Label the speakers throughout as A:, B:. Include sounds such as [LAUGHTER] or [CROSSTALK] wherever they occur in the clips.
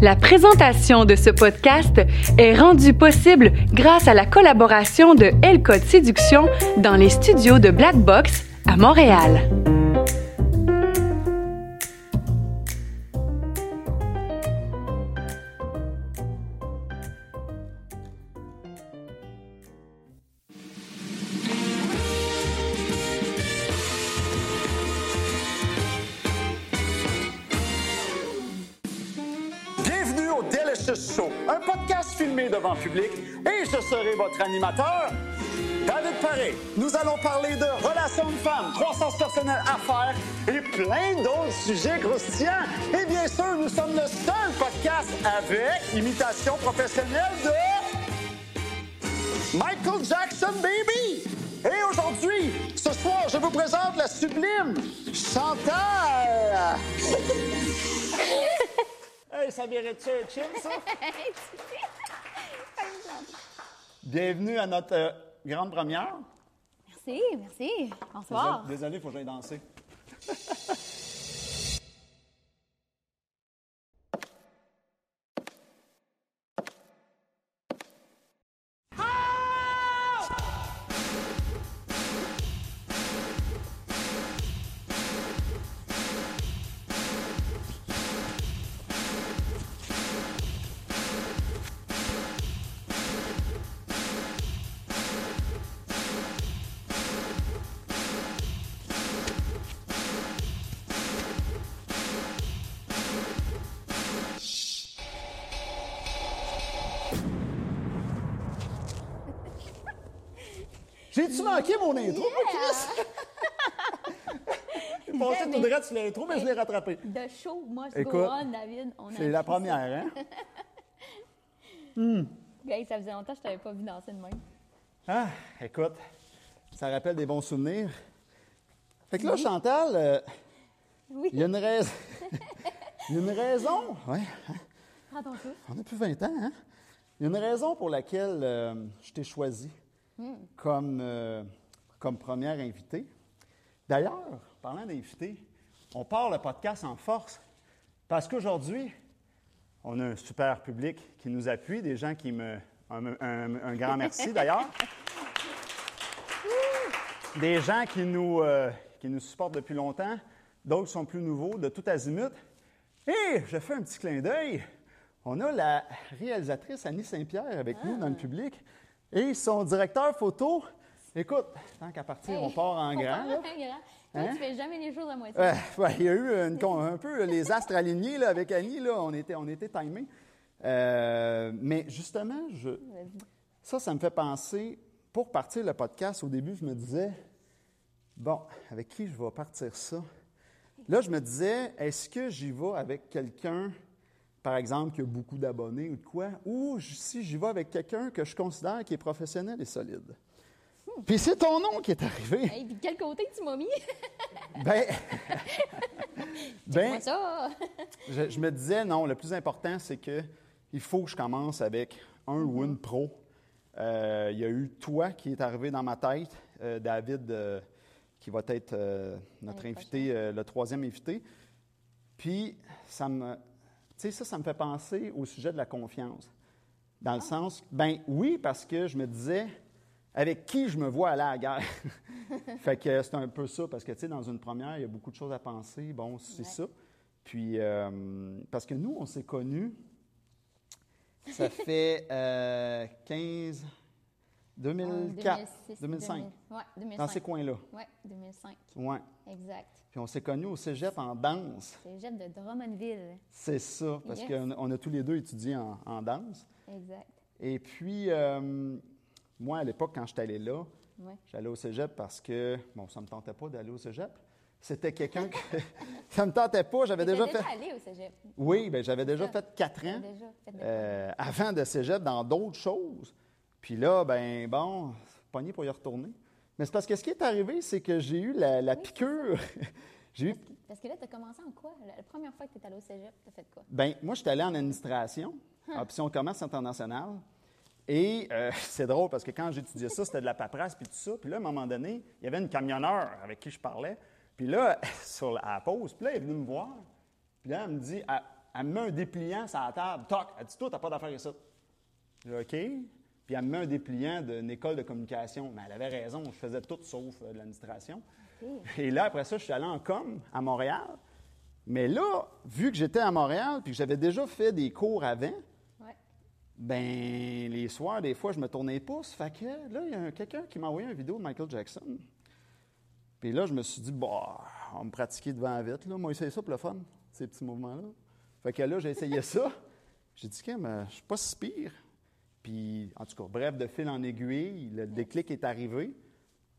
A: La présentation de ce podcast est rendue possible grâce à la collaboration de L Séduction dans les studios de Black Box à Montréal.
B: Votre animateur, David Paré. Nous allons parler de relations de femmes, croissance personnelle, affaires et plein d'autres sujets croustillants. Et bien sûr, nous sommes le seul podcast avec imitation professionnelle de Michael Jackson, baby! Et aujourd'hui, ce soir, je vous présente la sublime Chantal! [LAUGHS] hey, ça mérite-tu un chill, ça? [LAUGHS] Bienvenue à notre euh, grande première.
C: Merci, merci. Bonsoir.
B: Désolé, il faut que j'aille danser. [LAUGHS] J'ai-tu manqué mon intro, moi, Chris? [LAUGHS] J'ai passé tout droit sur l'intro, mais je l'ai rattrapé.
C: De show, moi, je
B: Écoute,
C: go on, David.
B: C'est la première, hein? [LAUGHS]
C: ça. Hey, ça faisait longtemps que je t'avais pas vu danser de même.
B: Ah, écoute, ça rappelle des bons souvenirs. Fait que là, Chantal, euh,
C: Oui.
B: il y a une raison. [LAUGHS] Il y a une raison. Ouais, hein?
C: Prends ton souffle.
B: on a plus 20 ans, hein? Il y a une raison pour laquelle euh, je t'ai choisi comme, euh, comme première invitée. D'ailleurs, parlant d'invité, on part le podcast en force parce qu'aujourd'hui, on a un super public qui nous appuie, des gens qui me. Un, un- un grand merci d'ailleurs. [LAUGHS] Des gens qui nous, euh, qui nous supportent depuis longtemps, d'autres sont plus nouveaux, de tout azimut. Et je fais un petit clin d'œil. On a la réalisatrice Annie Saint-Pierre avec nous dans le public et son directeur photo. Écoute, tant qu'à partir, on part en
C: On
B: grand.
C: part en grand. Toi,
B: Hein?
C: tu fais jamais les choses à moitié.
B: Ouais, [LAUGHS] il y a eu une un peu les astres alignés là, avec Annie. Là, on était, on était timés. Euh, mais justement, je, ça, ça me fait penser, pour partir le podcast, au début, je me disais, bon, avec qui je vais partir ça? Là, je me disais, est-ce que j'y vais avec quelqu'un, par exemple, qui a beaucoup d'abonnés ou de quoi, ou si j'y vais avec quelqu'un que je considère qui est professionnel et solide? Puis c'est ton nom qui est arrivé.
C: Hey, puis quel côté tu m'as mis? [LAUGHS]
B: Ben, [LAUGHS] ben
C: ça. [LAUGHS]
B: je, je me disais, non, le plus important, c'est que il faut que je commence avec un ou une pro. Euh, il y a eu toi qui est arrivé dans ma tête, euh, David, euh, qui va être notre invité, le troisième invité. Puis, ça me, sais, ça, ça me fait penser au sujet de la confiance. Dans le sens, ben oui, parce que je me disais, avec qui je me vois aller à la guerre? [LAUGHS] fait que c'est un peu ça, parce que, tu sais, dans une première, il y a beaucoup de choses à penser. Bon, c'est
C: Ouais.
B: ça. Puis, euh, parce que nous, on s'est connus, ça [LAUGHS] fait euh, 15, 2004,
C: 2006,
B: 2005,
C: 2000. Ouais, 2005.
B: dans ces coins-là.
C: Ouais, 2005.
B: Ouais.
C: Exact.
B: Puis on s'est connus au cégep en danse.
C: Jet de Drummondville.
B: C'est ça, parce
C: Yes.
B: qu'on on a tous les deux étudié en, en danse.
C: Exact.
B: Et puis, euh, moi, à l'époque, quand j'étais allé là,
C: Ouais.
B: j'allais au cégep parce que, bon, ça ne me tentait pas d'aller au cégep. C'était quelqu'un que. [LAUGHS] ça ne me tentait pas, j'avais déjà fait.
C: allé au cégep.
B: Oui, ben j'avais déjà fait quatre ans
C: Déjà fait
B: euh, avant de cégep dans d'autres choses. Puis là, ben bon, pogné pour y retourner. Mais c'est parce que ce qui est arrivé, c'est que j'ai eu la, la piqûre. [LAUGHS] j'ai eu.
C: Parce que là, tu as commencé en quoi? La première fois que tu es allé au cégep, tu as fait quoi?
B: Ben, moi, j'étais allé en administration, option commerce international. Et euh, [LAUGHS] c'est drôle parce que quand j'étudiais ça, c'était de la paperasse puis tout ça. Puis là, à un moment donné, il y avait une camionneur avec qui je parlais. Puis là, [LAUGHS] sur la à la pause, puis là, elle est venue me voir. Puis là, elle me dit, elle, Elle me met un dépliant sur la table. Toc! Elle dit Toi, t'as pas d'affaires ici. Je dis, OK. Puis elle me met un dépliant d'une école de communication. Mais elle avait raison, je faisais tout sauf euh, de l'administration. Et là, après ça, je suis allé en com à Montréal. Mais là, vu que j'étais à Montréal puis que j'avais déjà fait des cours avant,
C: Ouais.
B: ben les soirs, des fois, je me tournais les pouces. Fait que là, il y a quelqu'un qui m'a envoyé une vidéo de Michael Jackson. Puis là, je me suis dit, bah, on va me pratiquer devant vite. Là. Moi, essayé ça pour le fun, ces petits mouvements-là. Fait que là, j'ai essayé ça. [LAUGHS] J'ai dit, Kim, euh, je suis pas si pire. Puis, en tout cas, bref, de fil en aiguille, le déclic est arrivé.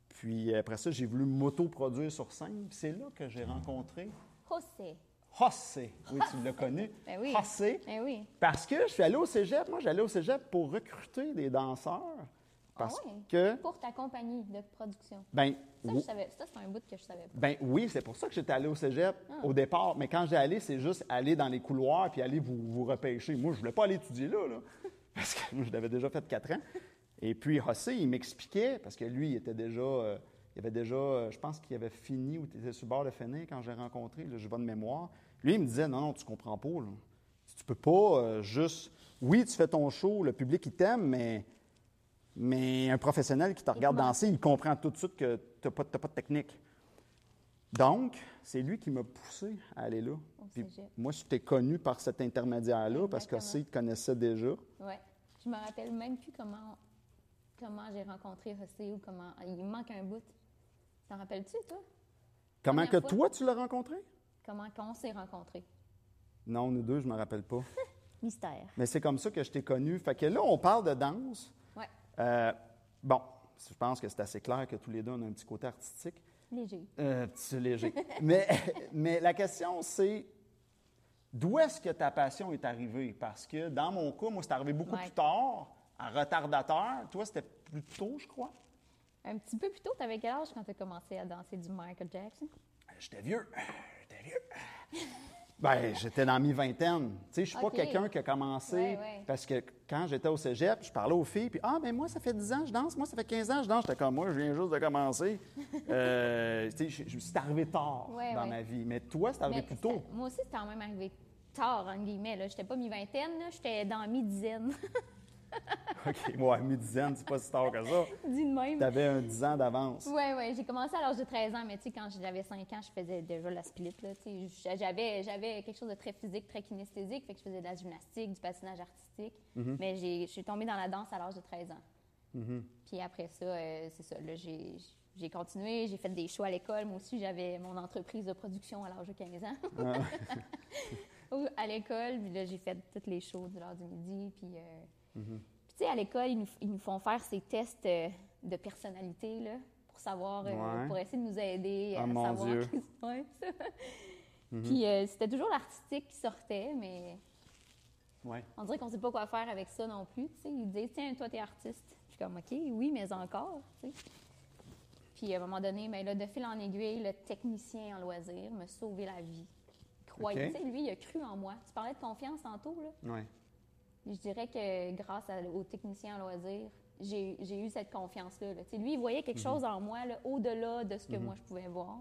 B: Puis après ça, j'ai voulu m'auto-produire sur scène. Puis c'est là que j'ai rencontré
C: José.
B: José. Oui, tu l'as connu. [LAUGHS]
C: Ben oui.
B: José.
C: Ben oui.
B: Parce que je suis allé au cégep. Moi, j'allais au cégep pour recruter des danseurs. Parce
C: Ah ouais?
B: que,
C: Pour ta compagnie de production.
B: ben,
C: Ça,
B: oui,
C: je savais, ça, c'est un bout que je savais pas.
B: ben oui, c'est pour ça que j'étais allé au cégep
C: Ah.
B: au départ. Mais quand j'ai allé, c'est juste aller dans les couloirs puis aller vous, vous repêcher. Moi, je voulais pas aller étudier là, là. [LAUGHS] Parce que je l'avais déjà fait quatre ans. Et puis, José, il m'expliquait, parce que lui, il était déjà. euh, il avait déjà, euh, je pense qu'il avait fini ou il était sur le bord de finir quand j'ai rencontré, là, je vais de mémoire. Lui, il me disait Non, non, tu comprends pas. Là. Tu peux pas euh, juste. Oui, tu fais ton show, le public, il t'aime, mais. Mais un professionnel qui te regarde danser, il comprend tout de suite que tu n'as pas, t'as pas de technique. Donc, c'est lui qui m'a poussé à aller là. Puis moi, je t'ai connu par cet intermédiaire-là parce que
C: Exactement.
B: c'est te connaissait déjà.
C: Ouais. Je me rappelle même plus comment, comment j'ai rencontré José ou comment. Il manque un bout. T'en rappelles-tu, toi?
B: Comment que
C: fois?
B: toi, tu l'as rencontré?
C: Comment qu'on s'est rencontrés?
B: Non, nous deux, je me rappelle pas. [LAUGHS]
C: Mystère.
B: Mais c'est comme ça que je t'ai connu. Fait que là, on parle de danse.
C: Ouais.
B: Euh, bon, je pense que c'est assez clair que tous les deux, on a un petit côté artistique.
C: Léger.
B: Euh, petit léger. [LAUGHS] mais, mais la question, c'est d'où est-ce que ta passion est arrivée? Parce que dans mon cas, moi, c'est arrivé beaucoup
C: Ouais.
B: plus tard, en retardateur. Toi, c'était plus tôt, je crois.
C: Un petit peu plus tôt, t'avais quel âge quand t'as commencé à danser du Michael Jackson?
B: J'étais vieux. J'étais vieux. Ben, j'étais dans mi-vingtaine. Tu sais, je suis pas quelqu'un qui a commencé
C: Ouais, ouais.
B: parce que quand j'étais au cégep, je parlais aux filles, puis ah, ben moi, ça fait 10 ans que je danse, moi, ça fait 15 ans que je danse. J'étais comme moi, je viens juste de commencer. [LAUGHS] Euh, tu sais, c'est arrivé tard
C: Ouais,
B: dans ma vie. Mais toi, c'est arrivé
C: Mais
B: plus tôt.
C: Moi aussi, c'est quand même arrivé tard, entre guillemets. Là. J'étais pas mi-vingtaine, là, j'étais dans mi-dizaine. [LAUGHS] [LAUGHS]
B: OK, ouais, mi-dizaine, c'est pas si tard que ça.
C: Dis de même.
B: Tu avais un 10 ans d'avance.
C: Oui, oui. J'ai commencé à l'âge de 13 ans, mais tu sais, quand j'avais 5 ans, je faisais déjà la split. Là, tu sais. j'avais, j'avais quelque chose de très physique, très kinesthésique, fait que je faisais de la gymnastique, du patinage artistique. Mais j'ai, je suis tombée dans la danse à l'âge de 13 ans. Puis après ça, euh, c'est ça. Là, j'ai, j'ai continué, j'ai fait des shows à l'école. Moi aussi, j'avais mon entreprise de production à l'âge de 15 ans. [LAUGHS] Ou à l'école, puis là, j'ai fait toutes les shows de l'heure du midi. Puis, euh, puis tu sais, à l'école, ils nous, ils nous font faire ces tests euh, de personnalité, là, pour savoir, euh, pour essayer de nous aider
B: Ah,
C: à
B: mon
C: savoir.
B: Dieu.
C: qu'est-ce- Ouais, [LAUGHS] ça. Puis euh, c'était toujours l'artistique qui sortait, mais
B: Ouais.
C: on dirait qu'on ne sait pas quoi faire avec ça non plus. Ils disent, tiens, toi, t'es artiste. Je suis comme, OK, oui, mais encore. Puis à un moment donné, ben, là, de fil en aiguille, le technicien en loisir m'a sauvé la vie. Il croyait,
B: OK.
C: tu sais, lui, il a cru en moi. Tu parlais de confiance tantôt, là.
B: Ouais.
C: Je dirais que grâce à- au technicien en loisir, j'ai eu cette confiance-là. là. Lui, il voyait quelque chose en moi, là, au-delà de ce que moi, je pouvais voir.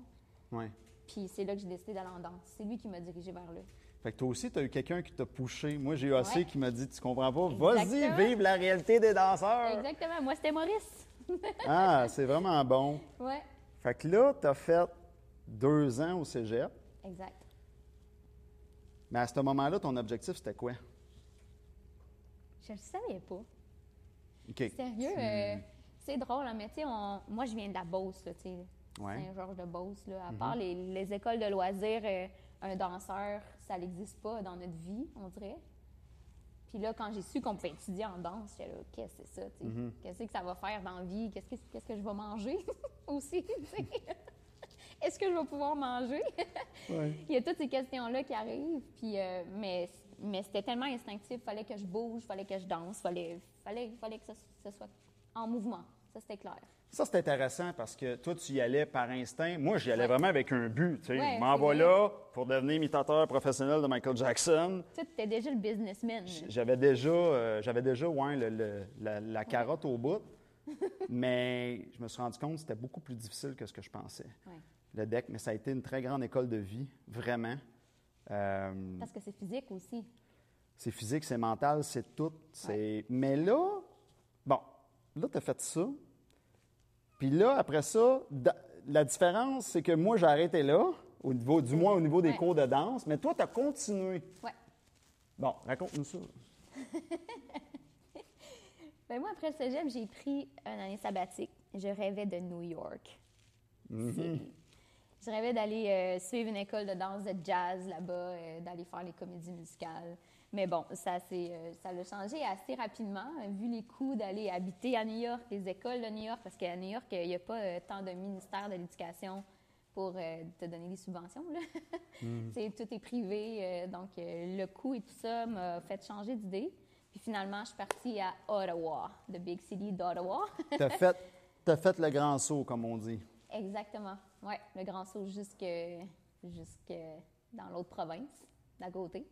B: Ouais.
C: Puis c'est là que j'ai décidé d'aller en danse. C'est lui qui m'a dirigé vers là.
B: Fait que toi aussi, tu as eu quelqu'un qui t'a poussé. Moi, j'ai eu assez
C: Ouais.
B: qui m'a dit Tu comprends pas, vas-y, vive la réalité des danseurs.
C: Exactement. Moi, c'était Maurice. [LAUGHS]
B: Ah, c'est vraiment bon.
C: Ouais.
B: Fait que là, tu as fait deux ans au cégep.
C: Exact.
B: Mais à ce moment-là, ton objectif, c'était quoi?
C: Je le savais pas. Sérieux, euh, c'est drôle, hein, mais tu sais, on- moi, je viens de la Beauce, tu sais.
B: Ouais. Mhm.
C: Saint-Georges-de-Beauce, là. À part les, les écoles de loisirs, euh, un danseur, ça n'existe pas dans notre vie, on dirait. Puis là, quand j'ai su qu'on pouvait étudier en danse, j'étais là, qu'est-ce que c'est ça, tu sais?
B: Mhm.
C: Qu'est-ce que ça va faire dans la vie? Qu'est-ce que, qu'est-ce que je vais manger [LAUGHS] aussi? Est-ce que je vais pouvoir manger?
B: Ouais. [LAUGHS]
C: Il y a toutes ces questions-là qui arrivent. Puis, euh, mais mais c'était tellement instinctif. fallait que je bouge, fallait que je danse, fallait, fallait, fallait que ça, ça soit en mouvement. Ça, c'était clair.
B: Ça, c'est intéressant parce que toi, tu y allais par instinct. Moi, j'y allais
C: Ouais.
B: vraiment avec un but. Tu sais,
C: Ouais,
B: m'en là pour devenir imitateur professionnel de Michael Jackson.
C: Tu étais déjà le businessman.
B: J'avais déjà, euh, j'avais déjà ouais, le- le- la, la carotte au bout, [LAUGHS] mais je me suis rendu compte que c'était beaucoup plus difficile que ce que je pensais. Le deck, mais ça a été une très grande école de vie, vraiment. Euh,
C: Parce que c'est physique aussi.
B: c'est physique, c'est mental, c'est tout. Mais là, bon, là, tu as fait ça. Puis là, après ça, la différence, c'est que moi, j'ai arrêté là, au niveau, du moins au niveau des
C: Ouais.
B: cours de danse, mais toi, tu as continué.
C: Ouais.
B: Bon, raconte-nous ça. [LAUGHS]
C: Ben moi, après le cégep, j'ai pris une année sabbatique. Je rêvais de New York. C'est- Je rêvais d'aller euh, suivre une école de danse de jazz là-bas, euh, d'aller faire les comédies musicales. Mais bon, ça euh, ça l'a changé assez rapidement, euh, vu les coûts d'aller habiter à New York, les écoles de New York, parce qu'à New York, il n'y a pas tant de ministère de l'éducation pour te donner des subventions. Là. [LAUGHS] C'est- tout est privé, donc le coût et tout ça m'a fait changer d'idée. Puis finalement, je suis partie à Ottawa, the big city d'Ottawa.
B: Tu as [LAUGHS] fait, t'as fait le grand saut, comme on dit.
C: Exactement. Oui, le grand saut jusque, jusque dans l'autre province, d'à côté.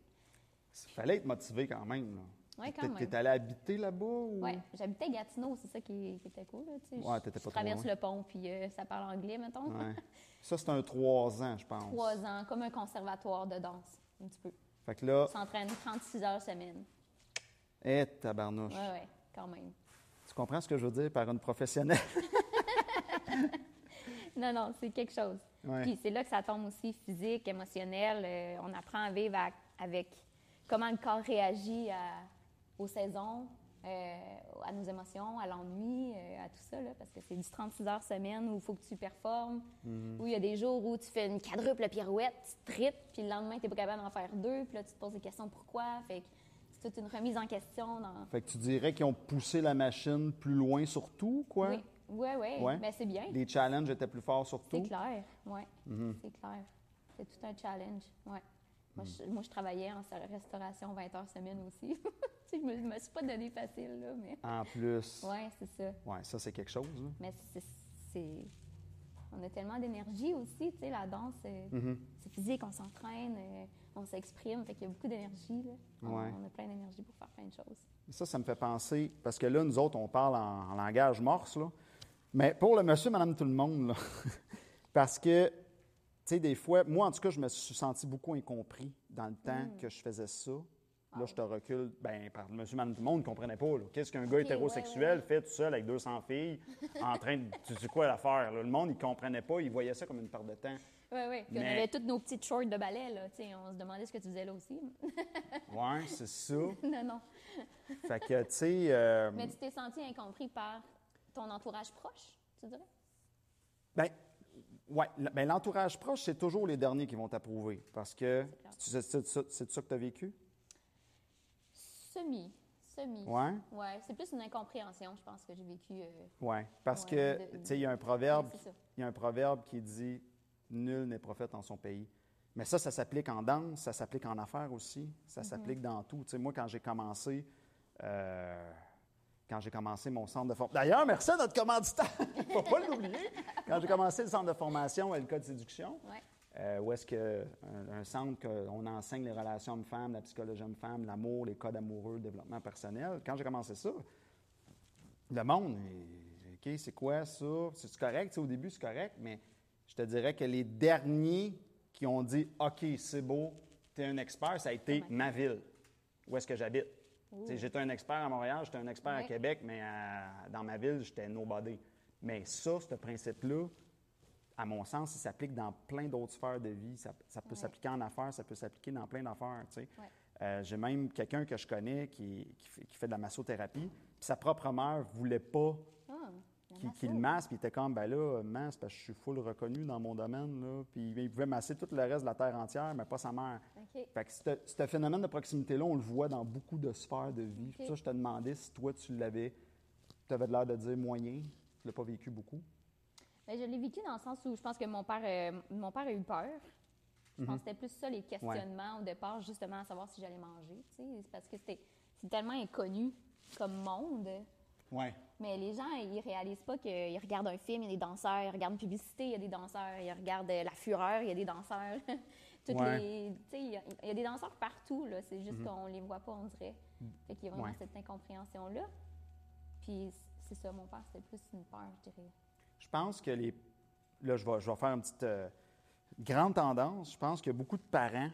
B: Il fallait être motivé quand même.
C: Ouais, quand même.
B: T'es allé habiter là-bas? Ou...
C: Oui, j'habitais Gatineau, c'est ça qui, qui était cool. Là, tu sais.
B: Ouais,
C: Je-
B: pas trop
C: traverse
B: loin.
C: le pont, puis euh, ça parle anglais, mettons.
B: Ouais. [LAUGHS] Ça, c'est un trois ans, je pense.
C: Trois ans, comme un conservatoire de danse, un petit peu.
B: Fait que là,
C: s'entraîne 36 heures semaine.
B: hé, tabarnouche.
C: Oui, oui, quand même.
B: Tu comprends ce que je veux dire par une professionnelle? [LAUGHS] [LAUGHS]
C: Non, non, c'est quelque chose.
B: Ouais.
C: Puis c'est là que ça tombe aussi physique, émotionnel. Euh, on apprend à vivre à- avec comment le corps réagit à- aux saisons, euh, à nos émotions, à l'ennui, euh, à tout ça, là, parce que c'est du 36 heures semaine où il faut que tu performes,
B: Mm-hmm.
C: où il y a des jours où tu fais une quadruple pirouette, tu tripes, puis le lendemain, tu n'es pas capable d'en faire deux, puis là, tu te poses des questions pourquoi? Fait que c'est toute une remise en question. Dans...
B: Fait que tu dirais qu'ils ont poussé la machine plus loin sur tout, quoi?
C: Oui, oui, oui.
B: Ouais.
C: Ben, c'est bien.
B: Les challenges étaient plus forts sur
C: C'est clair, oui.
B: Mm-hmm.
C: C'est clair. C'est tout un challenge, ouais. Moi,
B: Mm.
C: je, moi, je travaillais en restauration 20 heures semaine aussi. [LAUGHS] Je me, je me suis pas donné facile, là, mais...
B: En plus.
C: Ouais, c'est ça.
B: Ouais, ça, c'est quelque chose. là.
C: Mais c'est... On a tellement d'énergie aussi, tu sais, la danse, c'est
B: Mm-hmm.
C: c'est physique, on s'entraîne, euh, on s'exprime, fait qu'il y a beaucoup d'énergie, là. On,
B: Ouais.
C: on a plein d'énergie pour faire plein de choses.
B: Ça, ça me fait penser, parce que là, nous autres, on parle en, en langage morse, là. Mais pour le monsieur, madame, tout le monde, là, [LAUGHS] parce que, tu sais, des fois, moi, en tout cas, je me suis senti beaucoup incompris dans le temps
C: Mm.
B: que je faisais ça.
C: Ah
B: Là, je te recule, ben, par monsieur, madame, tout le monde ne comprenait pas. Qu'est-ce qu'un gars hétérosexuel
C: ouais.
B: fait tout seul avec 200 filles en train de. Tu sais quoi l'affaire? là? Le monde, il ne comprenait pas, il voyait ça comme une perte de temps.
C: Oui, oui. Puis on avait toutes nos petites shorts de ballet, là, on se demandait ce que tu faisais là aussi. [LAUGHS]
B: Ouais, c'est ça.
C: non, non.
B: Fait que, tu sais. euh,
C: Mais tu t'es senti incompris par ton entourage proche, tu dirais?
B: Ben, ouais, ben, l'entourage proche, c'est toujours les derniers qui vont t'approuver. Parce que c'est ça, que tu as vécu?
C: Semi. Semi.
B: Ouais?
C: Ouais, c'est plus une incompréhension, je pense, que j'ai vécu. euh,
B: Oui. Parce
C: Ouais,
B: que, tu sais, il y a un proverbe, il y a un proverbe qui dit Nul n'est prophète en son pays. Mais ça, ça s'applique en danse, ça s'applique en affaires aussi, ça
C: Mm-hmm.
B: s'applique dans tout. Tu sais, moi, quand j'ai commencé, euh, quand j'ai commencé mon centre de formation. D'ailleurs, merci à notre commanditaire, [LAUGHS] il ne faut pas l'oublier. Quand j'ai commencé le centre de formation et le code de séduction,
C: Ouais.
B: euh, où est-ce que un, un centre qu'on enseigne les relations hommes-femmes, la psychologie homme-femme, l'amour, les codes amoureux, le développement personnel. Quand j'ai commencé ça, le monde, OK, c'est quoi ça? C'est correct? Tu sais, au début, c'est correct, mais je te dirais que les derniers qui ont dit OK, c'est beau, tu es un expert, ça a été ma ville. Où est-ce que j'habite? J'étais un expert à Montréal, j'étais un expert à
C: Ouais.
B: Québec, mais à- dans ma ville, j'étais nobody. Mais ça, ce principe-là, à mon sens, il s'applique dans plein d'autres sphères de vie. Ça, ça peut
C: Ouais.
B: s'appliquer en affaires, ça peut s'appliquer dans plein d'affaires.
C: Ouais.
B: Euh, J'ai même quelqu'un que je connais qui, qui fait, qui fait de la massothérapie. Puis sa propre mère voulait pas Qu'il le masse. Puis il était comme, ben là, masse, parce que je suis full reconnu dans mon domaine. Là. Puis il pouvait masser tout le reste de la terre entière, mais pas sa mère. Fait que ce phénomène de proximité-là, on le voit dans beaucoup de sphères de vie. Ça je te demandais si toi, tu l'avais. Tu avais l'air de dire moyen. Tu l'as pas vécu beaucoup.
C: Ben, je l'ai vécu dans le sens où je pense que mon père, euh, mon père a eu peur. Je pense que c'était plus ça, les questionnements au départ, justement, à savoir si j'allais manger. tu sais. C'est parce que c'était tellement inconnu comme monde.
B: Ouais.
C: Mais les gens, ils réalisent pas qu'ils regardent un film, il y a des danseurs, ils regardent une publicité, il y a des danseurs, ils regardent euh, La Fureur, il y a des danseurs. [LAUGHS] Toutes
B: Ouais.
C: les, il y, a, il y a des danseurs partout, là. C'est juste qu'on les voit pas, on dirait. Fait qu'il y a vraiment
B: Ouais.
C: cette incompréhension-là. Puis c'est ça, mon père, c'était plus une peur, je dirais.
B: Je pense que les. Là, je vais, je vais faire une petite euh, grande tendance. Je pense qu'il y a beaucoup de parents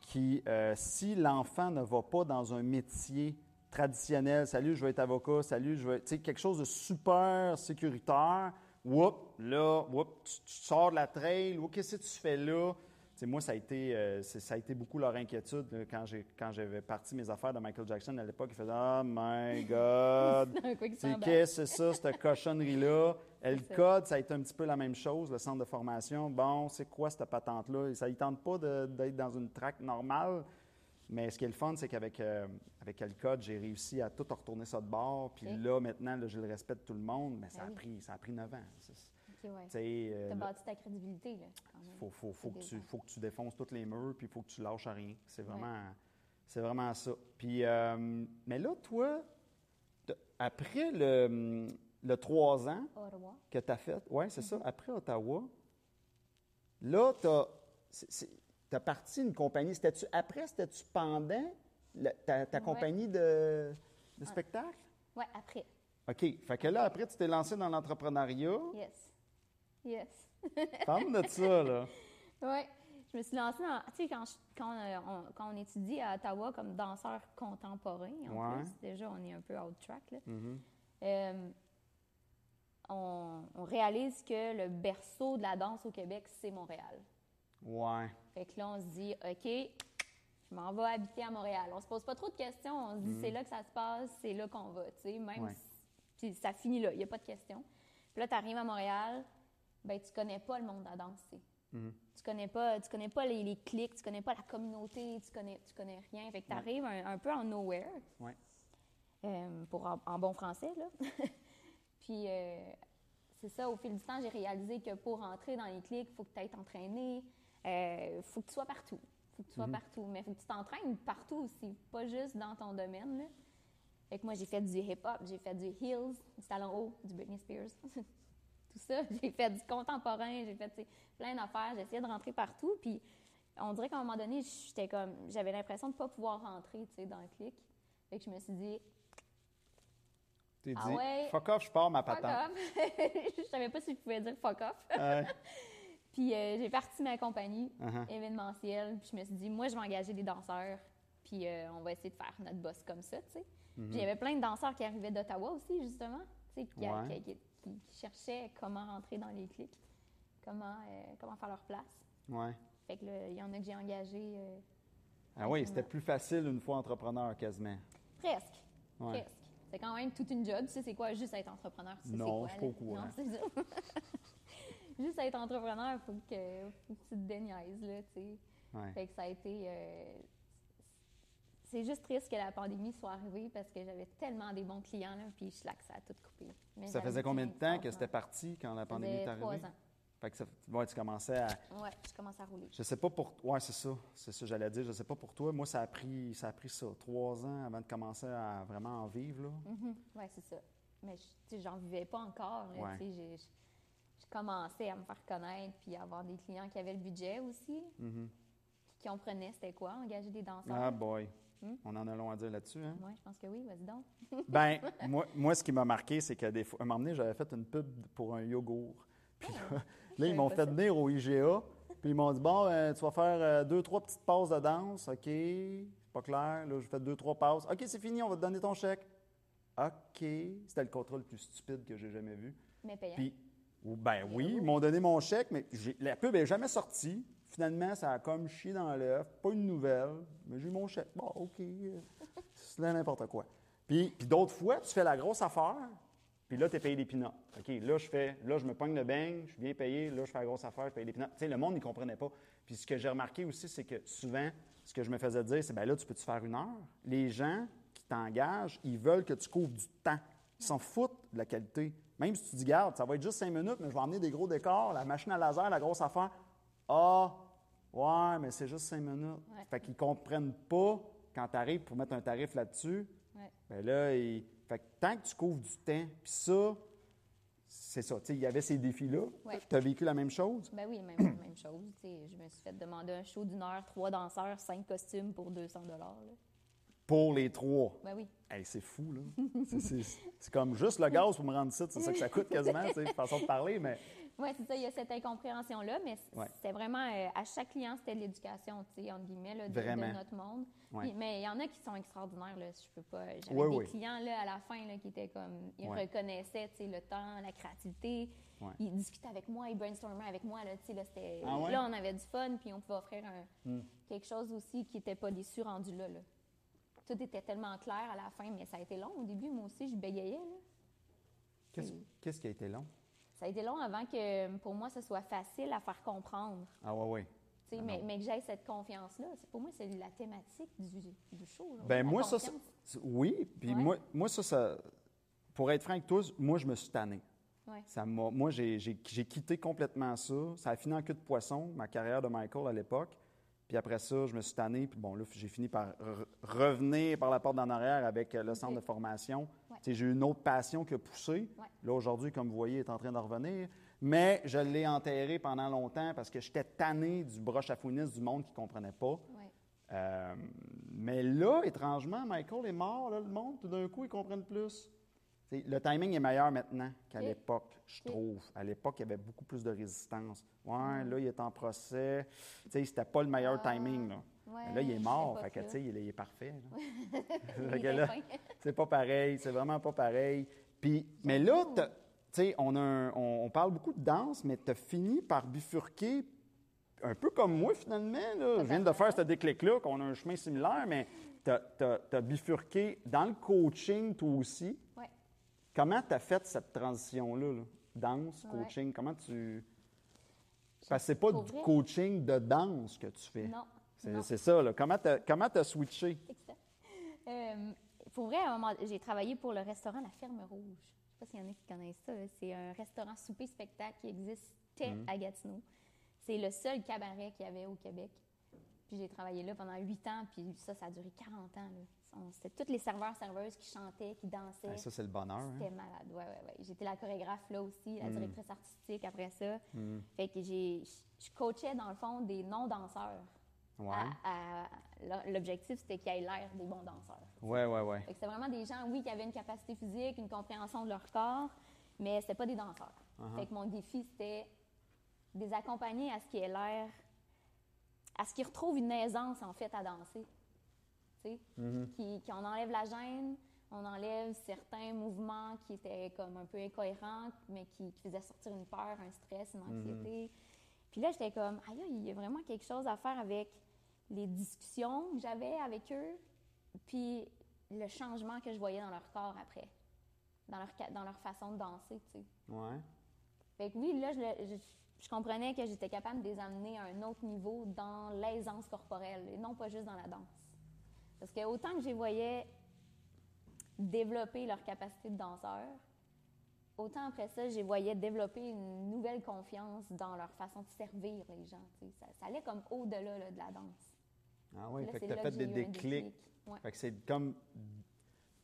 B: qui, euh, si l'enfant ne va pas dans un métier traditionnel, salut, je vais être avocat, salut, je vais, tu sais, quelque chose de super sécuritaire, whoop, là, whoop, tu, tu sors de la trail, qu'est-ce que tu fais là? Tu sais, moi, ça a, été, euh, ça a été beaucoup leur inquiétude là, quand, j'ai, quand j'avais parti mes affaires de Michael Jackson à l'époque. Ils faisaient Oh my [LAUGHS] God! C'est qu'est-ce que c'est ça, cette [LAUGHS] cochonnerie-là?
C: Ça.
B: code, ça a été un petit peu la même chose, le centre de formation. Bon, c'est quoi cette patente-là? Ça ne tente pas d'être dans une traque normale. Mais ce qui est le fun, c'est qu'avec euh, avec El Code, j'ai réussi à tout retourner ça de bord. Puis là, maintenant, là, j'ai le respect de tout le monde. Mais ça,
C: Ben
B: a,
C: oui.
B: pris, ça a pris 9 ans.
C: Ouais.
B: tu euh, là,
C: bâti ta crédibilité, même.
B: faut, faut, faut, faut que tu défonces tous les murs, puis il faut que tu lâches à rien. C'est
C: Ouais.
B: vraiment, c'est vraiment ça. Puis, euh, mais là, toi, après le, le 3 ans
C: Ottawa.
B: que tu as fait, ouais, c'est ça, après Ottawa, là, tu as, parti une compagnie. C'était-tu après, c'était-tu pendant le- ta, ta
C: Ouais.
B: compagnie de, de spectacle?
C: Ouais, après.
B: OK. Fait que là, après, tu t'es lancé dans l'entrepreneuriat.
C: Yes. Yes.
B: Parle de ça, là. [LAUGHS]
C: Ouais. Je me suis lancée dans. Tu sais, quand, je- quand, euh, on, quand on étudie à Ottawa comme danseur contemporain, en
B: Ouais.
C: plus, déjà, on est un peu out track, là.
B: Mhm.
C: Euh, on, on réalise que le berceau de la danse au Québec, c'est Montréal.
B: Ouais.
C: Fait que là, on se dit, OK, je m'en vais habiter à Montréal. On se pose pas trop de questions. On se dit, c'est là que ça se passe, c'est là qu'on va, tu sais. Même.
B: Ouais.
C: si- ça finit là, il n'y a pas de questions. Puis là, tu arrives à Montréal, ben tu connais pas le monde de la danse, tu connais pas, tu connais pas les, les clics, tu connais pas la communauté, tu connais, tu connais rien. Fait que tu arrives un, un peu en nowhere,
B: Ouais.
C: euh, pour en, en bon français, là. [LAUGHS] Puis euh, c'est ça, au fil du temps, j'ai réalisé que pour entrer dans les clics, il faut que tu aies entraîné, il faut que tu sois partout. Faut que tu sois partout. Mais il faut que tu t'entraînes partout aussi, pas juste dans ton domaine. Là. Fait que moi, j'ai fait du hip-hop, j'ai fait du heels, du talon haut, du Britney Spears. [LAUGHS] Tout ça. J'ai fait du contemporain, j'ai fait plein d'affaires. J'ai essayé de rentrer partout. Puis on dirait qu'à un moment donné, j'étais comme, j'avais l'impression de ne pas pouvoir rentrer dans le clic. Fait que je me suis dit,
B: T'es dit,
C: Ah ouais.
B: fuck off, je pars ma
C: fuck
B: patente.
C: off. [LAUGHS] je savais pas si je pouvais dire fuck off.
B: Ouais. [LAUGHS]
C: Puis euh, j'ai parti ma compagnie
B: Uh-huh.
C: événementielle. Puis je me suis dit, moi, je vais engager des danseurs. Puis euh, on va essayer de faire notre boss comme ça, tu sais. Puis il y avait plein de danseurs qui arrivaient d'Ottawa aussi, justement, tu sais, qui,
B: Mm-hmm. Ouais.
C: qui- qui- qui cherchaient comment rentrer dans les clics, comment, euh, comment faire leur place.
B: Ouais.
C: Fait que là, il y en a que j'ai engagé
B: Ah oui, c'était plus facile une fois entrepreneur quasiment.
C: presque.
B: Ouais.
C: Presque. C'est quand même toute une job. Tu sais, c'est quoi juste être entrepreneur? Tu sais,
B: Non,
C: c'est
B: je
C: quoi,
B: suis pas au courant. [LAUGHS]
C: Juste être entrepreneur, il faut que, faut que tu te déniaises, là, tu sais.
B: Ouais.
C: Fait que ça a été. euh, c'est juste triste que la pandémie soit arrivée parce que j'avais tellement des bons clients, là, puis je que ça a tout coupé. Mais
B: Ça faisait combien de temps que c'était parti quand la pandémie est arrivée?
C: trois ans.
B: Fait que ça, ouais, tu commençais à.
C: Ouais, je commence à rouler.
B: Je sais pas pour. Ouais, c'est ça. C'est ça, j'allais dire. Je sais pas pour toi. Moi, ça a pris ça, a pris ça trois ans avant de commencer à vraiment en vivre. Là.
C: Mhm. Ouais, c'est ça. Mais je- tu sais, j'en vivais pas encore. là,
B: Ouais.
C: Je, je commençais à me faire connaître puis à avoir des clients qui avaient le budget aussi,
B: Mhm.
C: puis qui comprenaient c'était quoi, engager des danseurs.
B: Ah, boy.
C: Hmm?
B: On en a long à dire là-dessus. Hein?
C: Ouais, je pense que oui, vas-y donc. [LAUGHS]
B: Ben, moi, moi, ce qui m'a marqué, c'est que des fois, à un moment donné, j'avais fait une pub pour un yogourt. Puis là, là, ils m'ont fait
C: ça.
B: venir au IGA. Puis ils m'ont dit Bon, euh, tu vas faire euh, deux, trois petites pauses de danse. OK? C'est pas clair. Là, j'ai fait deux, trois pauses. OK, c'est fini, on va te donner ton chèque. OK. C'était le contrat le plus stupide que j'ai jamais vu.
C: Mais payant.
B: Puis, ben oui, ils m'ont donné mon chèque, mais la pub n'est jamais sortie. Finalement, ça a comme chié dans l'œuf. Pas une nouvelle, mais j'ai eu mon chèque. Bon, OK. [LAUGHS] C'est n'importe quoi. Puis, d'autres fois, tu fais la grosse affaire, puis là, tu es payé des pinots. OK, là, je fais, là, je me pogne le beigne, je suis bien payé, là, je fais la grosse affaire, je paye des pinots. Tu sais, le monde n'y comprenait pas. Puis ce que j'ai remarqué aussi, c'est que souvent, ce que je me faisais dire, c'est, ben là, tu peux-tu faire une heure? Les gens qui t'engagent, ils veulent que tu couvres du temps. Ils s'en foutent de la qualité. Même si tu dis, garde, ça va être juste cinq minutes, mais je vais emmener des gros décors, la machine à laser, la grosse affaire. Ah, ouais, mais c'est juste cinq minutes.
C: Ouais.
B: Fait qu'ils comprennent pas quand tu arrives pour mettre un tarif là-dessus.
C: Ouais.
B: Ben là, il... fait que tant que tu couvres du temps, puis ça, c'est ça. Il y avait ces défis-là.
C: Ouais.
B: Tu as vécu la même chose?
C: Ben oui, même, même chose. Je me suis fait demander un show d'une heure, trois danseurs, cinq costumes pour 200 là.
B: Pour les trois.
C: Ben oui.
B: Hey, c'est fou, là. [LAUGHS] C'est- c'est- C'est comme juste le gaz pour me rendre ici, c'est ça que ça coûte quasiment, tu façon de parler, mais
C: Oui, c'est ça, il y a cette incompréhension-là, mais c-
B: Ouais.
C: c'est vraiment, euh, à chaque client, c'était de l'éducation, tu sais, entre guillemets, là, de, notre monde.
B: Ouais.
C: Puis- mais il y en a qui sont extraordinaires, là, je peux pas. J'avais
B: Oui,
C: des
B: oui.
C: clients, là, à la fin, là, qui étaient comme, ils
B: Ouais.
C: reconnaissaient, tu sais, le temps, la créativité. Ils discutaient avec moi, ils brainstormaient avec moi, là, tu sais, là, c'était...
B: Ah? Hmm.
C: Là, on avait du fun, puis on pouvait offrir un- quelque chose aussi qui n'était pas déçu rendu là, là. Tout était tellement clair à la fin, mais ça a été long au début. Moi aussi, je bégayais,
B: qu'est-ce qui a été long?
C: Ça a été long avant que, pour moi, ce soit facile à faire comprendre.
B: Ah ouais,
C: sais,
B: Ah
C: mais, mais que j'aie cette confiance-là, pour moi, c'est la thématique du, du show.
B: Ben moi, ça,
C: confiance.
B: oui, puis
C: Ouais.
B: moi, moi, ça, ça, pour être franc avec toi, moi, je me suis tanné.
C: Ouais.
B: Ça moi, j'ai quitté complètement ça. Ça a fini en queue de poisson, ma carrière de Michael à l'époque. Puis après ça, je me suis tanné. Puis bon, là, j'ai fini par re- revenir par la porte d'en arrière avec euh, le centre de formation.
C: Ouais.
B: J'ai eu une autre passion qui a poussé.
C: Ouais.
B: Là, aujourd'hui, comme vous voyez, il est en train de revenir. Mais je l'ai enterré pendant longtemps parce que j'étais tanné du broche à founisse du monde qui ne comprenait pas.
C: Ouais.
B: Euh, mais là, étrangement, Michael est mort. Là, le monde, tout d'un coup, ils comprennent plus. T'sais, le timing est meilleur maintenant qu'à l'époque, je trouve. À l'époque, il y avait beaucoup plus de résistance. Ouais, là, il est en procès. Tu sais, c'était pas le meilleur
C: Ah,
B: timing. Là.
C: ouais,
B: Mais là, il est mort. Fait que, tu sais, il, est- il est parfait. [LAUGHS] [LAUGHS] [LAUGHS] c'est pas pareil. C'est vraiment pas pareil. Puis, mais là, tu sais, on parle beaucoup de danse, mais tu as fini par bifurquer un peu comme moi, finalement. Là. Je viens de faire ce déclic-là, qu'on a un chemin similaire, mais tu as, bifurqué dans le coaching, toi aussi. Comment tu as fait cette transition-là? là? Danse,
C: Ouais.
B: coaching, comment tu. Parce que c'est pas du coaching de danse que tu fais.
C: Non,
B: C'est ça, là. Comment tu as switché?
C: Excitant. Euh, pour vrai, à un moment, j'ai travaillé pour le restaurant La Ferme Rouge. Je ne sais pas s'il y en a qui connaissent ça. C'est un restaurant souper-spectacle qui existait
B: Mm.
C: à Gatineau. C'est le seul cabaret qu'il y avait au Québec. Puis j'ai travaillé là pendant huit ans, puis ça, ça a duré 40 ans. là. C'était tous les serveurs-serveuses qui chantaient, qui dansaient.
B: Ah, ça, c'est le bonheur. hein?
C: C'était malade, ouais, ouais, ouais. J'étais la chorégraphe là aussi,
B: Mm.
C: la directrice artistique après ça. Fait que j'ai, je coachais dans le fond des non-danseurs.
B: Ouais.
C: L'objectif, c'était qu'ils aient l'air des bons danseurs.
B: Ouais, ouais, ouais.
C: Fait que C'était vraiment des gens, oui, qui avaient une capacité physique, une compréhension de leur corps, mais c'était pas des danseurs. Fait que mon défi, c'était de les accompagner à ce qu'ils aient l'air, à ce qu'ils retrouvent une aisance, en fait, à danser. Tu sais,
B: Mm-hmm.
C: qui- qu'on enlève la gêne, on enlève certains mouvements qui étaient comme un peu incohérents, mais qui, qui faisaient sortir une peur, un stress, une anxiété. Puis là, j'étais comme, aïe, il y a vraiment quelque chose à faire avec les discussions que j'avais avec eux, puis le changement que je voyais dans leur corps après, dans leur, dans leur façon de danser, tu sais.
B: Ouais.
C: Fait que oui, là, je- je comprenais que j'étais capable de les amener à un autre niveau dans l'aisance corporelle, et non pas juste dans la danse. Parce que autant que je les voyais développer leur capacité de danseur, autant après ça, je les voyais développer une nouvelle confiance dans leur façon de servir les gens. Ça, ça allait comme au-delà là, de la danse.
B: Ah oui,
C: Là,
B: fait que tu as fait
C: que
B: des déclics.
C: déclic. Ouais.
B: Fait que c'est comme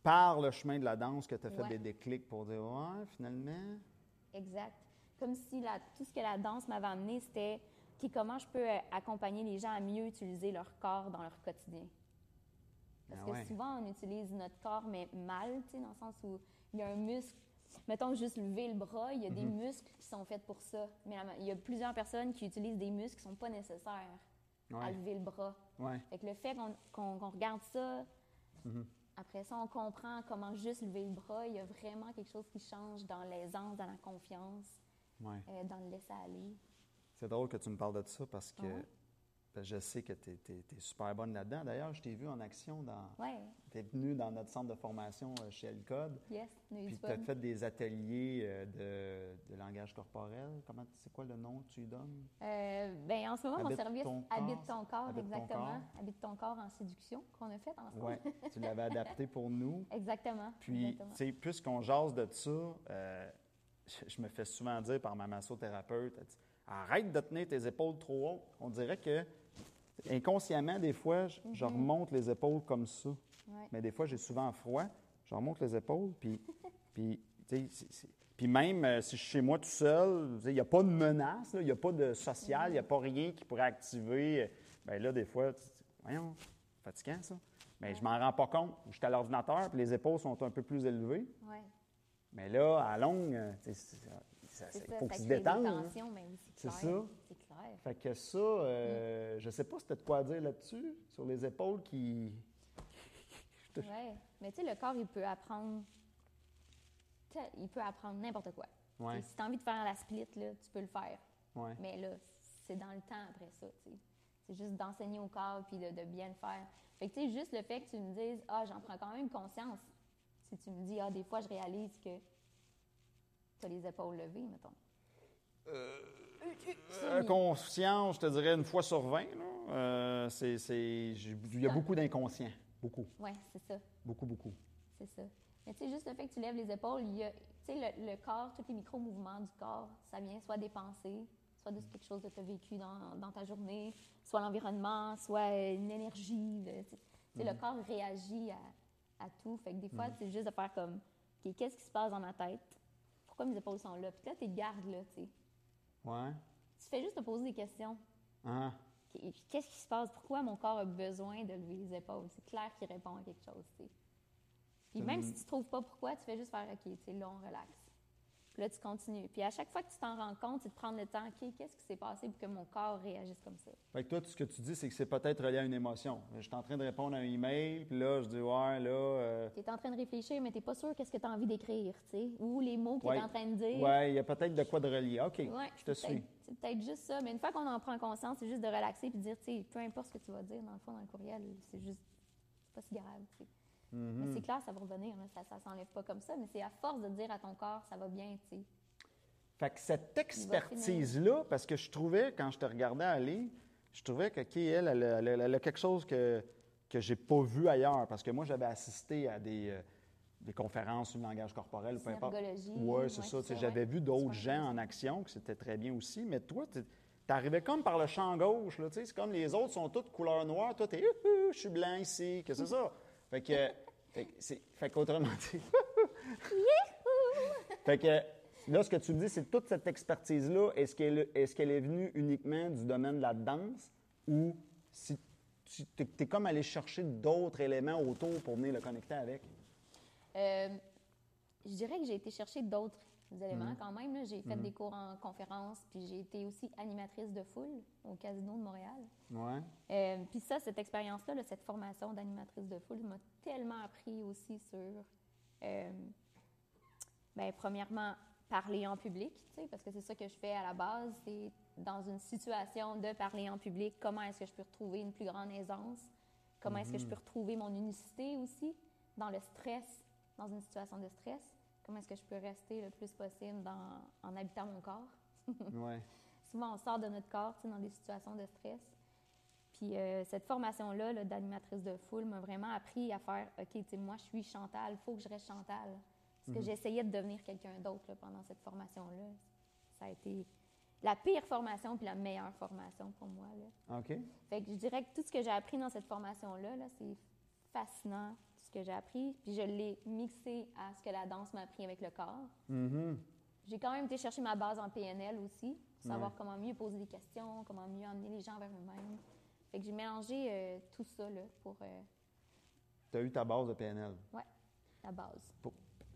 B: par le chemin de la danse que tu as fait
C: Ouais.
B: des déclics pour dire Ouais, finalement.
C: Exact. Comme si la- tout ce que la danse m'avait amené, c'était comment je peux euh, accompagner les gens à mieux utiliser leur corps dans leur quotidien? Parce
B: Ah
C: que
B: ouais.
C: souvent, on utilise notre corps, mais mal, tu sais, dans le sens où il y a un muscle. Mettons juste lever le bras, il y a des muscles qui sont faits pour ça. Mais la- il y a plusieurs personnes qui utilisent des muscles qui ne sont pas nécessaires à lever le bras.
B: Ouais.
C: Fait que le fait qu'on regarde ça,
B: Mm-hmm.
C: après ça, on comprend comment juste lever le bras. Il y a vraiment quelque chose qui change dans l'aisance, dans la confiance, euh, dans le laisser aller.
B: C'est drôle que tu me parles de ça parce que je sais que tu es, super bonne là-dedans. D'ailleurs, je t'ai vu en action dans.
C: Ouais,
B: Tu es venu dans notre centre de formation euh, chez Elcode.
C: yes, on a eu
B: Puis tu as fait des ateliers euh, de, de langage corporel. Comment c'est quoi le nom que tu lui donnes?
C: Euh, ben, en ce moment, mon
B: Habite
C: service
B: ton.
C: Habite ton corps,
B: Habite ton
C: exactement.
B: corps.
C: Habite ton corps en séduction qu'on a fait ensemble.
B: Oui, tu l'avais adapté pour nous. [LAUGHS]
C: Exactement.
B: Puis, tu sais, puisqu'on jase de ça, euh, je, je me fais souvent dire par ma massothérapeute, arrête de tenir tes épaules trop hautes. On dirait que inconsciemment, des fois, je, je remonte les épaules comme ça.
C: Ouais.
B: Mais des fois, j'ai souvent froid, je remonte les épaules, puis, [LAUGHS] puis puis même euh, si je suis chez moi tout seul, il n'y a pas de menace, il n'y a pas de social, il n'y a pas rien qui pourrait activer. Bien là, des fois, voyons, fatigant ça. Mais je m'en rends pas compte. Je suis à l'ordinateur, puis les épaules sont un peu plus élevées.
C: Ouais.
B: Mais là, à longue, il faut qu'ils se détendent. C'est ça. Fait que ça, euh, je sais pas si tu de quoi dire là-dessus, sur les épaules qui. [LAUGHS]
C: Oui, mais tu sais, le corps, il peut apprendre. Il peut apprendre n'importe quoi.
B: Ouais.
C: Si tu as envie de faire la split, là, tu peux le faire.
B: Ouais.
C: Mais là, c'est dans le temps après ça. C'est juste d'enseigner au corps puis de, de bien le faire. Fait que, tu sais, juste le fait que tu me dises, ah, j'en prends quand même conscience. Si tu me dis, ah, des fois, je réalise que tu as les épaules levées, mettons.
B: Euh, conscience, je te dirais une fois sur 20. là. Euh, c'est, il y a beaucoup d'inconscients. Beaucoup,
C: Oui, c'est ça.
B: beaucoup, beaucoup.
C: C'est ça. Mais tu sais, juste le fait que tu lèves les épaules, il y a, le, le corps, tous les micro-mouvements du corps, ça vient soit des pensées, soit de quelque chose que tu as vécu dans, dans ta journée, soit l'environnement, soit une énergie. le- tu sais, tu sais, le corps réagit à, à tout. Fait que des fois, c'est juste de faire comme, OK, qu'est-ce qui se passe dans ma tête? Pourquoi mes épaules sont là? Puis là, tu gardes là, tu sais.
B: Ouais.
C: Tu fais juste te poser des questions.
B: Ah.
C: Qu'est-ce qui se passe? Pourquoi mon corps a besoin de lever les épaules? C'est clair qu'il répond à quelque chose, tu sais. Puis même si tu trouves pas pourquoi, tu fais juste faire OK, tu sais, là, on relaxe. Puis là, tu continues. Puis à chaque fois que tu t'en rends compte, c'est de prendre le temps, OK, qu'est-ce qui s'est passé pour que mon corps réagisse comme ça?
B: Fait que toi, tout ce que tu dis, c'est que c'est peut-être relié à une émotion. Je suis en train de répondre à un email, puis là, je dis, ouais, là. euh,
C: Tu es en train de réfléchir, mais tu n'es pas sûr qu'est-ce que tu as envie d'écrire, tu sais, ou les mots que
B: ouais.
C: tu es en train de dire.
B: Ouais, il y a peut-être de quoi de relier. OK,
C: Ouais,
B: je te suis.
C: C'est peut-être juste ça. Mais une fois qu'on en prend conscience, c'est juste de relaxer puis de dire, tu sais, peu importe ce que tu vas dire, dans le fond, dans le courriel, c'est juste, c'est pas si grave, tu c'est clair, ça va revenir, ça, ça s'enlève pas comme ça, mais c'est à force de dire à ton corps, ça va bien, tu sais.
B: Fait que cette expertise-là, parce que je trouvais, quand je te regardais aller, je trouvais que, OK, elle, elle, a- elle a- elle a quelque chose que, que j'ai pas vu ailleurs. Parce que moi, j'avais assisté à des, euh, des conférences sur le langage corporel, peu importe. Oui,
C: ouais,
B: c'est ça. J'avais
C: ouais.
B: vu d'autres gens en action, que c'était très bien aussi. Mais toi, tu arrivais comme par le champ gauche. C'est comme les autres sont toutes couleur noire. Toi, tu es, je suis blanc ici. que c'est [LAUGHS] ça? Fait que, fait fait qu'autrement dit, fait que là, ce que tu me dis, c'est toute cette expertise-là, est-ce qu'elle est, est venue uniquement du domaine de la danse ou si tu es, comme allé chercher d'autres éléments autour pour venir le connecter avec?
C: Euh, je dirais que j'ai été chercher d'autres
B: Mm-hmm.
C: éléments quand même. là. J'ai fait des cours en conférence, puis j'ai été aussi animatrice de foule au Casino de Montréal.
B: Ouais.
C: Euh, puis ça, cette expérience-là, là, cette formation d'animatrice de foule m'a tellement appris aussi sur, euh, ben, premièrement, parler en public, parce que c'est ça que je fais à la base, c'est dans une situation de parler en public, comment est-ce que je peux retrouver une plus grande aisance, comment est-ce que je peux retrouver mon unicité aussi dans le stress, dans une situation de stress, comment est-ce que je peux rester le plus possible dans, en habitant mon corps? [LAUGHS]
B: Ouais.
C: Souvent, on sort de notre corps, tu sais, dans des situations de stress. Puis euh, cette formation-là là, d'animatrice de foule m'a vraiment appris à faire OK, tu sais, moi, je suis Chantal, il faut que je reste Chantal. Parce que j'essayais de devenir quelqu'un d'autre pendant cette formation-là. Ça a été la pire formation puis la meilleure formation pour moi. Là.
B: OK.
C: Fait que je dirais que tout ce que j'ai appris dans cette formation-là, là, c'est fascinant, que j'ai appris. Puis je l'ai mixé à ce que la danse m'a appris avec le corps.
B: Mhm.
C: J'ai quand même été chercher ma base en PNL aussi, pour savoir
B: Ouais.
C: comment mieux poser des questions, comment mieux amener les gens vers eux-mêmes. Fait que j'ai mélangé euh, tout ça là, pour euh,
B: Tu as eu ta base de PNL.
C: ouais, la base.
B: Pour-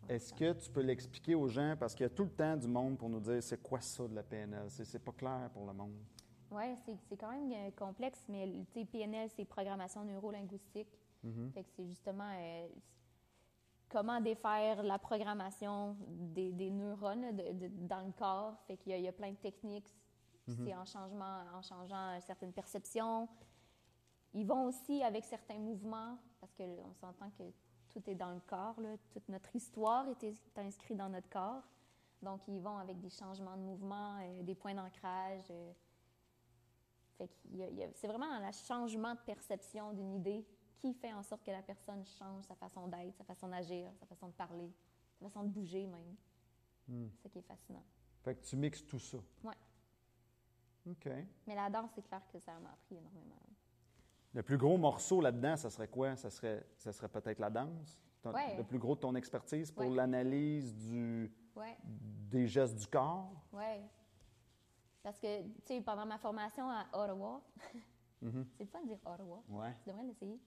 B: Est-ce que tu peux l'expliquer aux gens? Parce qu'il y a tout le temps du monde pour nous dire c'est quoi ça de la PNL? C'est, pas clair pour le monde.
C: Oui, c'est, quand même euh, complexe, mais PNL, c'est programmation neurolinguistique. Fait que c'est justement euh, comment défaire la programmation des, des neurones là, de- de- dans le corps. Fait qu'il y a, il y a plein de techniques. C'est en, changement, en changeant certaines perceptions. Ils vont aussi avec certains mouvements, parce qu'on s'entend que tout est dans le corps, là. toute notre histoire est est inscrite dans notre corps. Donc, ils vont avec des changements de mouvement, euh, des points d'ancrage. euh. Fait c'est vraiment le changement de perception d'une idée qui fait en sorte que la personne change sa façon d'être, sa façon d'agir, sa façon de parler, sa façon de bouger même. C'est ça qui est fascinant.
B: Fait que tu mixes tout ça.
C: Ouais.
B: OK.
C: Mais la danse, c'est clair que ça m'a appris énormément.
B: Le plus gros morceau là-dedans, ça serait quoi? Ça serait, ça serait peut-être la danse? Ton-
C: Ouais.
B: Le plus gros de ton expertise pour
C: Ouais.
B: l'analyse du,
C: Ouais,
B: des gestes du corps?
C: ouais. Parce que, tu sais, pendant ma formation à Ottawa, [LAUGHS] c'est le fun de dire Ottawa.
B: Ouais.
C: Tu devrais l'essayer.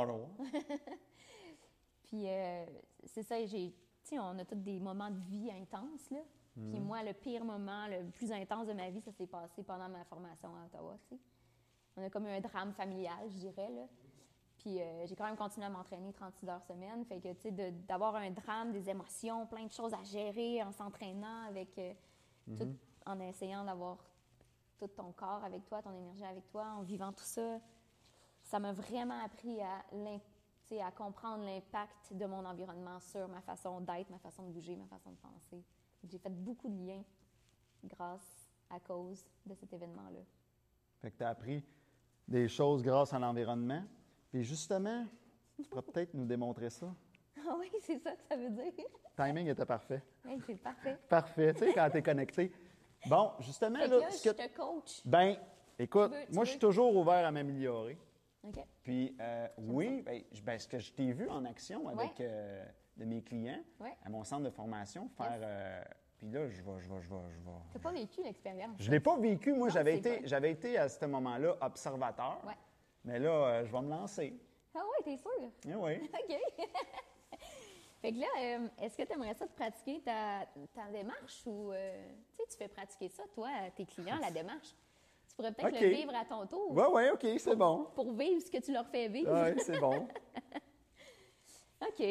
B: Alors. [LAUGHS]
C: Puis euh, c'est ça, j'ai, on a tous des moments de vie intenses, là. Puis moi, le pire moment, le plus intense de ma vie, ça s'est passé pendant ma formation à Ottawa, tu sais. On a comme eu un drame familial, je dirais, là. Puis euh, j'ai quand même continué à m'entraîner 36 heures semaine. Fait que, tu sais, d'avoir un drame, des émotions, plein de choses à gérer en s'entraînant avec... euh, tout- en essayant d'avoir tout ton corps avec toi, ton énergie avec toi, en vivant tout ça, ça m'a vraiment appris à, à comprendre l'impact de mon environnement sur ma façon d'être, ma façon de bouger, ma façon de penser. J'ai fait beaucoup de liens grâce à cause de cet événement-là.
B: Fait que tu as appris des choses grâce à l'environnement. Puis justement, tu pourrais peut-être nous démontrer ça.
C: Ah oui, [LAUGHS] c'est ça que ça veut dire.
B: Le timing était parfait.
C: Hey, c'est parfait.
B: Parfait, tu sais, quand tu es connecté. Bon, justement,
C: Fait
B: là,
C: là, je
B: que-
C: te coach.
B: ben, écoute,
C: Tu veux- tu
B: moi,
C: veux?
B: je suis toujours ouvert à m'améliorer. Puis, euh, oui, ben, je- ben, ce que je t'ai vu en action avec
C: Ouais.
B: euh, de mes clients
C: Ouais.
B: à mon centre de formation, faire.
C: Yes.
B: euh, puis là, je vais, je vais, je vais, je vais.
C: T'as pas vécu l'expérience.
B: Je l'ai pas vécu. Moi, j'avais été, j'avais été à ce moment-là observateur.
C: Ouais.
B: Mais là, euh, je vais me lancer.
C: Ah oui, t'es sûr?
B: Eh oui. [LAUGHS]
C: OK. [LAUGHS] fait que là, est-ce que tu aimerais ça de pratiquer ta, ta démarche ou, tu sais, tu fais pratiquer ça, toi, à tes clients, la démarche? Tu pourrais peut-être le vivre à ton tour
B: Oui, oui, OK, c'est bon.
C: pour vivre ce que tu leur fais vivre.
B: Oui, c'est bon. [LAUGHS]
C: OK.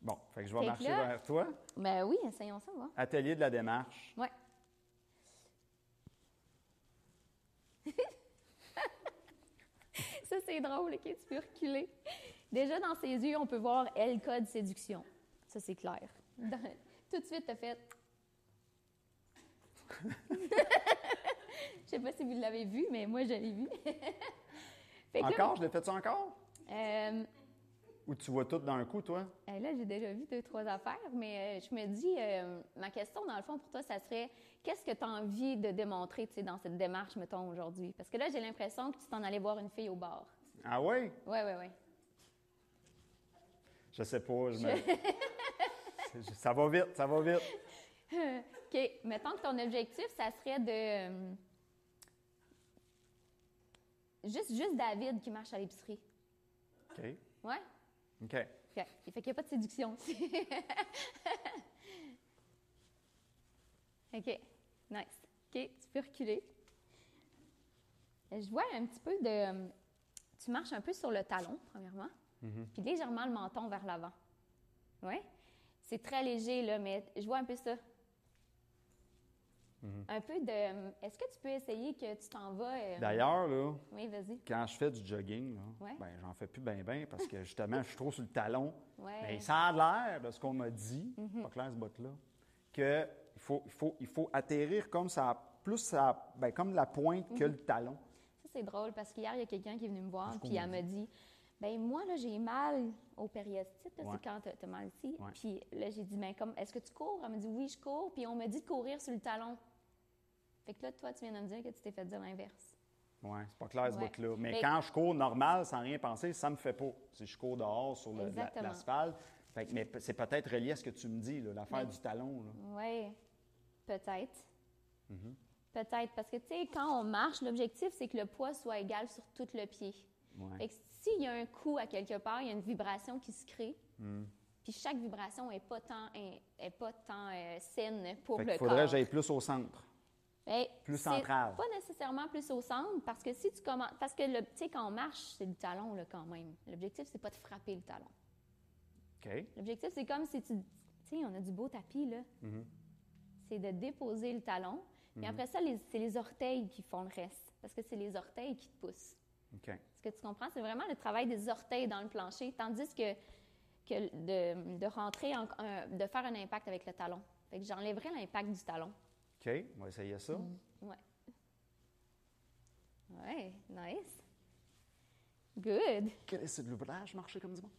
B: Bon, fait que je vais
C: Fait
B: marcher
C: là-
B: vers toi.
C: Ben oui, essayons ça, va.
B: Atelier de la démarche.
C: Ouais. [LAUGHS] ça, c'est drôle, OK? Tu peux reculer. Déjà, dans ses yeux, on peut voir L code séduction. Ça, c'est clair. Dans- [LAUGHS] Tout de suite, t'as fait... Je sais pas si vous l'avez vu, mais moi, je l'ai vu. [LAUGHS] Fait que là,
B: Encore? Je l'ai fait ça encore?
C: euh,
B: Ou tu vois tout d'un coup, toi?
C: Eh, Là, j'ai déjà vu deux, trois affaires, mais euh, je me dis, euh, ma question, dans le fond, pour toi, ça serait qu'est-ce que tu as envie de démontrer tu sais, dans cette démarche, mettons, aujourd'hui? Parce que là, j'ai l'impression que tu t'en allais voir une fille au bar.
B: Ah oui?
C: Oui, oui, oui.
B: Je sais pas. Je me... C'est- [LAUGHS] ça va vite, ça va vite. [LAUGHS]
C: OK. Mettons que ton objectif, ça serait de. Juste, juste David qui marche à l'épicerie.
B: OK.
C: Ouais?
B: OK.
C: OK. Fait qu'il n'y a pas de séduction. [LAUGHS] OK. Nice. OK. Tu peux reculer. Je vois un petit peu de. Tu marches un peu sur le talon, premièrement, puis légèrement le menton vers l'avant. Oui? C'est très léger, là, mais je vois un peu ça. Un peu de. Est-ce que tu peux essayer que tu t'en vas. euh,
B: D'ailleurs, là,
C: Oui, vas-y.
B: quand je fais du jogging, là,
C: Ouais.
B: ben, j'en fais plus bien, bien parce que justement, je suis trop sur le talon.
C: Ouais.
B: Mais ça a l'air de ce qu'on m'a dit, pas clair ce bout-là, qu'il faut, il faut, il faut atterrir comme ça, plus ça, ben, comme la pointe que
C: Mm-hmm.
B: le talon.
C: Ça, c'est drôle parce qu'hier, il y a quelqu'un qui est venu me voir, puis elle m'a dit ben moi, là, j'ai mal au périostite,
B: Ouais.
C: c'est quand t'as as mal ici.
B: Ouais.
C: Puis là, j'ai dit ben comme, est-ce que tu cours? Elle m'a dit oui, je cours, puis on m'a dit de courir sur le talon. Fait que là, toi, tu viens de me dire que tu t'es fait dire l'inverse.
B: Oui, c'est pas clair ce
C: Ouais.
B: bout-là. Mais
C: Mais-
B: quand je cours normal, sans rien penser, ça me fait pas. Si je cours dehors sur la- l'asphalte, fait que- mais c'est peut-être relié à ce que tu me dis, l'affaire
C: Mais-
B: du talon.
C: Oui, peut-être.
B: Mm-hmm.
C: Peut-être, parce que, tu sais, quand on marche, l'objectif, c'est que le poids soit égal sur tout le pied.
B: Ouais.
C: Fait que s'il y a un coup à quelque part, il y a une vibration qui se crée.
B: Mm.
C: Puis chaque vibration n'est pas tant, est, pas tant euh, saine pour
B: Fait
C: le
B: qu'il faudrait
C: corps.
B: que j'aille plus au centre.
C: Ben,
B: Plus central.
C: Pas nécessairement plus au centre, parce que si tu commences. Parce que, tu sais, quand on marche, c'est le talon, là, quand même. L'objectif, c'est pas de frapper le talon.
B: OK?
C: L'objectif, c'est comme si tu. Tu sais, on a du beau tapis, là.
B: Mm-hmm.
C: C'est de déposer le talon. Mais après ça, c'est les orteils qui font le reste. Parce que c'est les orteils qui te poussent.
B: OK.
C: Que tu comprends? C'est vraiment le travail des orteils dans le plancher, tandis que, que de, de rentrer, en- un- de faire un impact avec le talon. Fait que j'enlèverais l'impact du talon.
B: OK, on va essayer ça.
C: Ouais. Ouais, nice. Good.
B: Quel est ce l'ouvrage marcher comme du monde?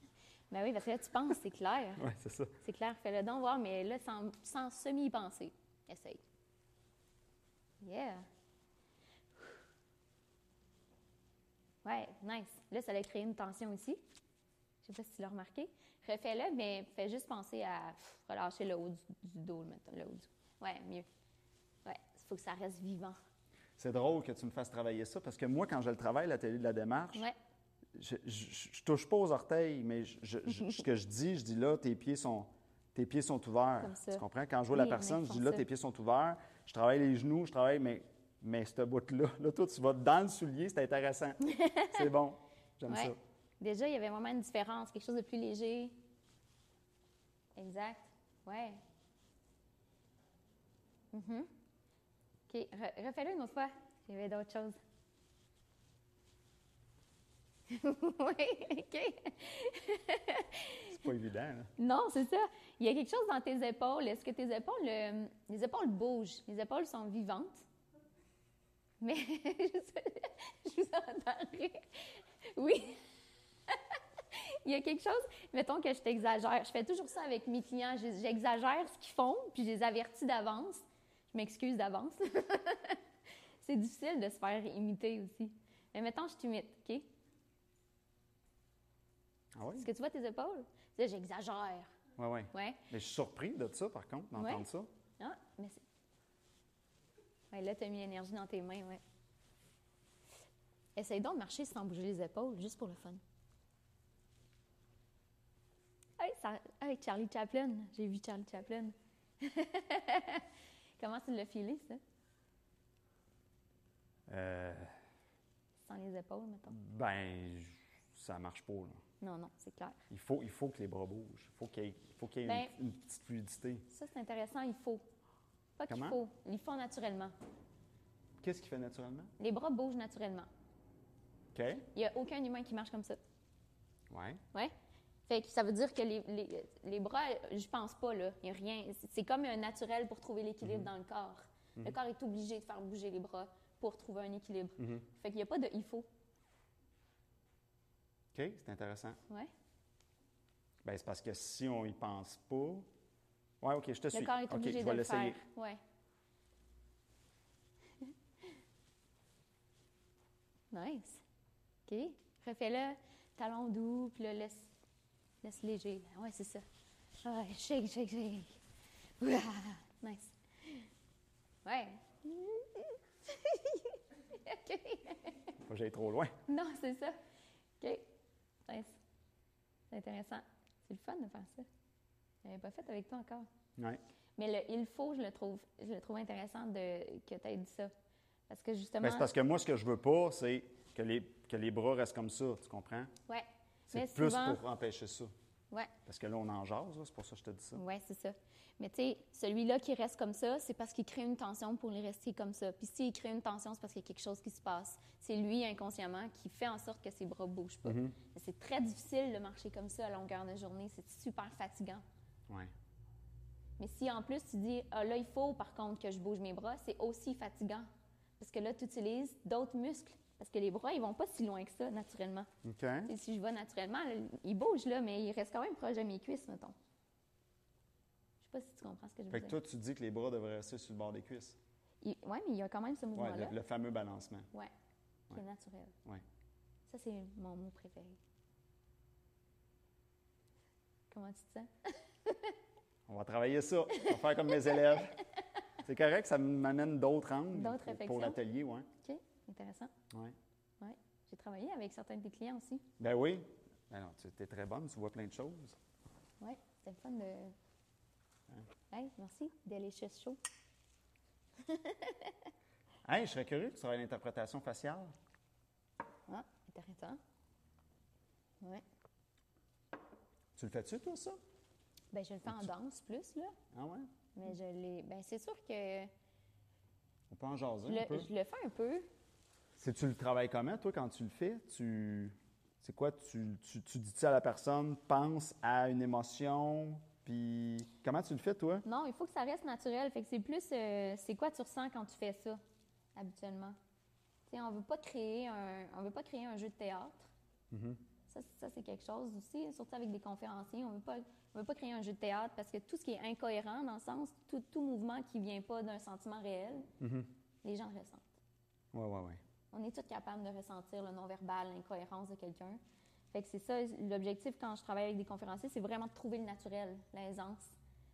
C: Ben oui, parce que là, tu penses, c'est clair. [LAUGHS]
B: Oui, c'est ça.
C: C'est clair, fais-le donc voir, mais là, sans, sans semi-y-penser. Essaye. Yeah. Ouais, nice. Là, ça a créé une tension ici. Je sais pas si tu l'as remarqué. Refais-le, mais fais juste penser à pff, relâcher le haut du, du dos, mettons, le haut du... Ouais, mieux. Ouais, il faut que ça reste vivant.
B: C'est drôle que tu me fasses travailler ça parce que moi, quand je le travaille, l'atelier de la démarche,
C: Ouais.
B: je, je, je touche pas aux orteils, mais je- ce que je dis, je dis là, tes pieds sont, tes pieds sont ouverts.
C: Comme ça.
B: Tu comprends? Quand je vois
C: Oui,
B: la personne, je dis là,
C: ça.
B: tes pieds sont ouverts. Je travaille les genoux, je travaille, mais, mais ce bout-là, [LAUGHS] là, toi, tu vas dans le soulier, c'est intéressant. [LAUGHS] c'est bon. J'aime
C: Ouais.
B: ça.
C: Déjà, il y avait vraiment une différence, quelque chose de plus léger. Exact. Ouais. Mhm. OK. Re- Refais-le une autre fois. Il y avait d'autres choses. [LAUGHS] oui, OK.
B: C'est pas évident. là.
C: Non, c'est ça. Il y a quelque chose dans tes épaules. Est-ce que tes épaules, euh, les épaules bougent? Les épaules sont vivantes? Mais [LAUGHS] je vous entends rire. Oui. [LAUGHS] Il y a quelque chose, mettons que je t'exagère. Je fais toujours ça avec mes clients. Je- J'exagère ce qu'ils font, puis je les avertis d'avance. Je m'excuse d'avance. [LAUGHS] c'est difficile de se faire imiter aussi. Mais mettons, je t'imite, OK?
B: Ah oui?
C: Est-ce que tu vois tes épaules? J'exagère.
B: Oui, oui.
C: Ouais.
B: Mais je suis surpris de ça, par contre, d'entendre
C: Ouais.
B: ça.
C: Ah, mais c'est. Ouais, là, tu as mis l'énergie dans tes mains, ouais. Essaye donc de marcher sans bouger les épaules, juste pour le fun. Hey, ça... hey, Charlie Chaplin. J'ai vu Charlie Chaplin. [LAUGHS] Comment tu l'as filé, ça?
B: Euh,
C: Sans les épaules, mettons.
B: ben, ça marche pas, là.
C: Non, non, c'est clair.
B: Il faut, il faut que les bras bougent. Il faut qu'il y ait, y ait
C: Ben-
B: une, une petite fluidité.
C: Ça, c'est intéressant, il faut. Pas qu'il
B: Comment?
C: faut, il faut naturellement.
B: Qu'est-ce qu'il fait naturellement?
C: Les bras bougent naturellement.
B: OK.
C: Il n'y a aucun humain qui marche comme ça.
B: Ouais.
C: Ouais. Fait que ça veut dire que les, les- les bras, je pense pas, là. Il y a rien. C'est- comme un naturel pour trouver l'équilibre dans le corps. Le corps est obligé de faire bouger les bras pour trouver un équilibre. Fait qu'il n'y a pas de il faut.
B: OK, c'est intéressant.
C: Ouais.
B: Ben, c'est parce que si on y pense pas. Ouais, OK, je te suis.
C: Le corps est obligé
B: je
C: de
B: vais
C: le faire. Ouais. [LAUGHS] nice. OK. Refais-le. Talon doux, puis là, laisse, laisse léger. Ouais, c'est ça. Ouais, shake, shake, shake. Ouah, nice. Ouais. [LAUGHS] OK.
B: Faut que j'aille trop loin.
C: Non, c'est ça. OK. Nice. C'est intéressant. C'est le fun de faire ça. Je l'avais pas fait avec toi encore.
B: Ouais.
C: Mais le il faut, je le trouve, je le trouve intéressant de, que tu aies dit ça. Parce que justement.
B: Ben, c'est parce que moi, ce que je veux pas, c'est que les, que les bras restent comme ça, tu comprends?
C: Ouais.
B: C'est
C: Mais
B: plus
C: souvent-
B: pour empêcher ça.
C: Ouais,
B: Parce que là, on en jase, c'est pour ça que je te dis ça.
C: ouais, c'est ça. Mais tu sais, celui-là qui reste comme ça, c'est parce qu'il crée une tension pour les rester comme ça. Puis s'il crée une tension, c'est parce qu'il y a quelque chose qui se passe. C'est lui, inconsciemment, qui fait en sorte que ses bras bougent pas.
B: Mm-hmm.
C: Mais C'est très difficile de marcher comme ça à longueur de journée. C'est super fatigant.
B: Ouais.
C: Mais si en plus tu dis, ah là, il faut par contre que je bouge mes bras, c'est aussi fatigant. Parce que là, tu utilises d'autres muscles. Parce que les bras, ils vont pas si loin que ça, naturellement.
B: OK.
C: Si je vais naturellement, là, ils bougent là, mais ils restent quand même proches de mes cuisses, mettons. Je sais pas si tu comprends ce que je veux
B: Fait que
C: dire.
B: toi, tu dis que les bras devraient rester sur le bord des cuisses.
C: Oui, mais il y a quand même ce
B: Ouais,
C: mouvement-là.
B: le, le fameux balancement.
C: Ouais, qui
B: Ouais.
C: est naturel.
B: Ouais.
C: Ça, c'est mon mot préféré. Comment tu te sens?
B: On va travailler ça. On va faire comme mes élèves. C'est correct, ça m'amène d'autres angles
C: D'autres
B: pour- l'atelier, ouais.
C: OK, intéressant.
B: ouais.
C: Ouais. J'ai travaillé avec certains de tes clients aussi.
B: Ben oui. Ben non, tu es très bonne, tu vois plein de choses.
C: Oui, c'était le fun de. Hey, merci. Delicious [LAUGHS] show.
B: Hey, je serais curieux que tu aies l'interprétation faciale.
C: Ah, intéressant. Oui.
B: Tu le fais-tu, toi, ça?
C: Ben, je le fais en danse plus, là.
B: Ah ouais?
C: Mais je l'ai. Ben, c'est sûr que
B: On peut en jaser
C: je
B: un peu.
C: le, je le fais un peu.
B: C'est tu le travailles comment, toi, quand tu le fais? Tu. C'est quoi? Tu, tu, tu dis-tu à la personne, pense à une émotion, puis comment tu le fais, toi?
C: Non, il faut que ça reste naturel. Fait que c'est plus. euh, c'est quoi tu ressens quand tu fais ça, habituellement? Tu sais, on veut pas créer un. On veut pas créer un jeu de théâtre. Ça, ça, c'est quelque chose aussi, surtout avec des conférenciers. On on veut pas créer un jeu de théâtre parce que tout ce qui est incohérent, dans le sens, tout, tout mouvement qui vient pas d'un sentiment réel, les gens le ressentent.
B: Oui, oui, oui.
C: On est tous capables de ressentir le non-verbal, l'incohérence de quelqu'un. Fait que c'est ça, l'objectif quand je travaille avec des conférenciers, c'est vraiment de trouver le naturel, l'aisance.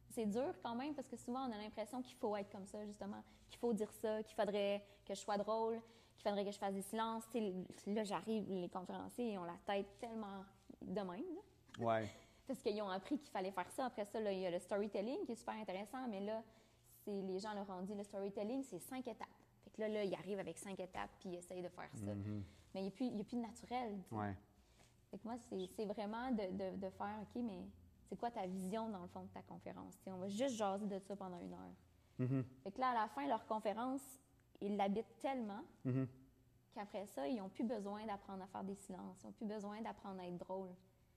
C: C'est dur quand même parce que souvent on a l'impression qu'il faut être comme ça, justement, qu'il faut dire ça, qu'il faudrait que je sois drôle, qu'il faudrait que je fasse des silences. Tu sais, là, j'arrive, les conférenciers, ils ont la tête tellement de même. là.
B: Ouais. [LAUGHS]
C: Parce qu'ils ont appris qu'il fallait faire ça. Après ça, là, il y a le storytelling qui est super intéressant, mais là, c'est, les gens leur ont dit le storytelling, c'est cinq étapes. Fait que là, là, ils arrivent avec cinq étapes puis ils essayent de faire ça. Mais il n'y a, plus- il y a plus de naturel.
B: Ouais.
C: Fait que moi, c'est, c'est vraiment de, de- de faire, OK, mais c'est quoi ta vision dans le fond de ta conférence? On va juste jaser de ça pendant une heure. Fait que là, à la fin, leur conférence, ils l'habitent tellement qu'après ça, ils n'ont plus besoin d'apprendre à faire des silences. Ils n'ont plus besoin d'apprendre à être drôle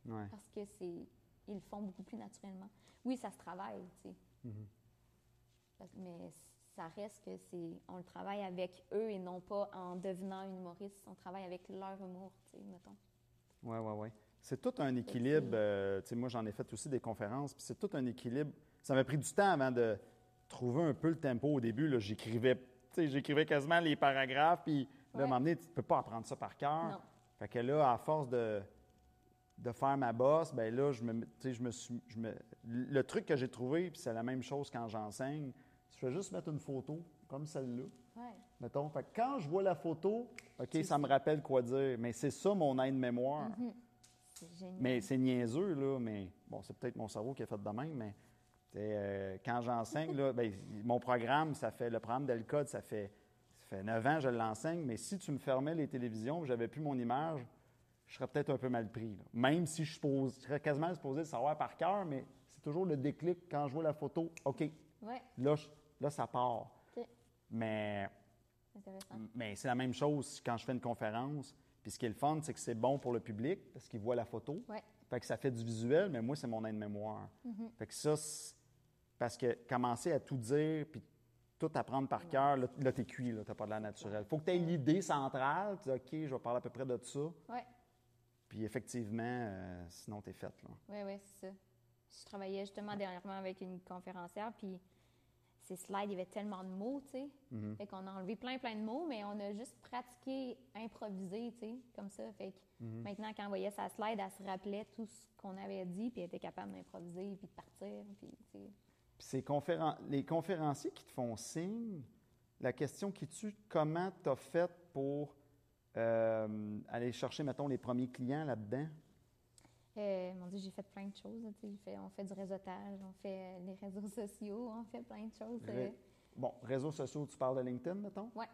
B: Ouais.
C: parce que c'est ils le font beaucoup plus naturellement. Oui, ça se travaille, tu sais. Parce- Mais ça reste que c'est on le travaille avec eux et non pas en devenant une humoriste. On travaille avec leur humour, tu sais, mettons.
B: Oui, oui, oui. C'est tout un équilibre. euh, tu sais, moi, j'en ai fait aussi des conférences, puis c'est tout un équilibre. Ça m'a pris du temps avant de trouver un peu le tempo au début. là. J'écrivais, j'écrivais quasiment les paragraphes, puis là,
C: Ouais.
B: moment donné, tu ne peux pas apprendre ça par cœur.
C: Non.
B: Fait que là, à force de, de faire ma bosse, ben là, je me, tu sais, je me suis, je me- le truc que j'ai trouvé, puis c'est la même chose quand j'enseigne, je fais juste mettre une photo comme celle-là.
C: Ouais.
B: Mettons, fait que quand je vois la photo, OK, ça me rappelle quoi dire. Mais c'est ça mon aide-mémoire.
C: C'est génial.
B: Mais c'est niaiseux, là, mais bon, c'est peut-être mon cerveau qui a fait de même, mais euh, quand j'enseigne, ben, mon programme, ça fait, le programme d'Elcode, ça fait, ça fait 9 ans que je l'enseigne, mais si tu me fermais les télévisions, j'avais plus mon image, je serais peut-être un peu mal pris. là. Même si je, suppose, je serais quasiment supposé le savoir par cœur, mais c'est toujours le déclic quand je vois la photo, OK,
C: Ouais,
B: là, je- là ça part. Mais c'est la même chose quand je fais une conférence. Puis ce qui est le fun, c'est que c'est bon pour le public parce qu'il voit la photo.
C: Ouais.
B: Fait que ça fait du visuel, mais moi, c'est mon aide-mémoire. Fait que ça, c'est- parce que commencer à tout dire, puis tout apprendre par cœur, là, là t'es cuit, là, t'as pas de l'air naturel. Faut que tu aies l'idée centrale, tu dis, OK, je vais parler à peu près de ça.
C: Ouais.
B: Puis effectivement, euh, sinon, t'es faite, là.
C: Oui, oui, c'est ça. Je travaillais justement dernièrement avec une conférencière, puis ces slides, il y avait tellement de mots, tu sais. Fait qu'on a enlevé plein, plein de mots, mais on a juste pratiqué, improvisé, tu sais, comme ça. Fait que maintenant, quand on voyait sa slide, elle se rappelait tout ce qu'on avait dit, puis elle était capable d'improviser, puis de partir, puis, tu sais.
B: Puis conféren- les conférenciers qui te font signe, la question qui tue, comment tu as fait pour euh, aller chercher, mettons, les premiers clients là-dedans?
C: Euh, mon Dieu, j'ai fait plein de choses. fait- on fait du réseautage, on fait euh, les réseaux sociaux, on fait plein de choses. euh.
B: Ré- Bon, réseaux sociaux, tu parles de LinkedIn, mettons?
C: Ouais.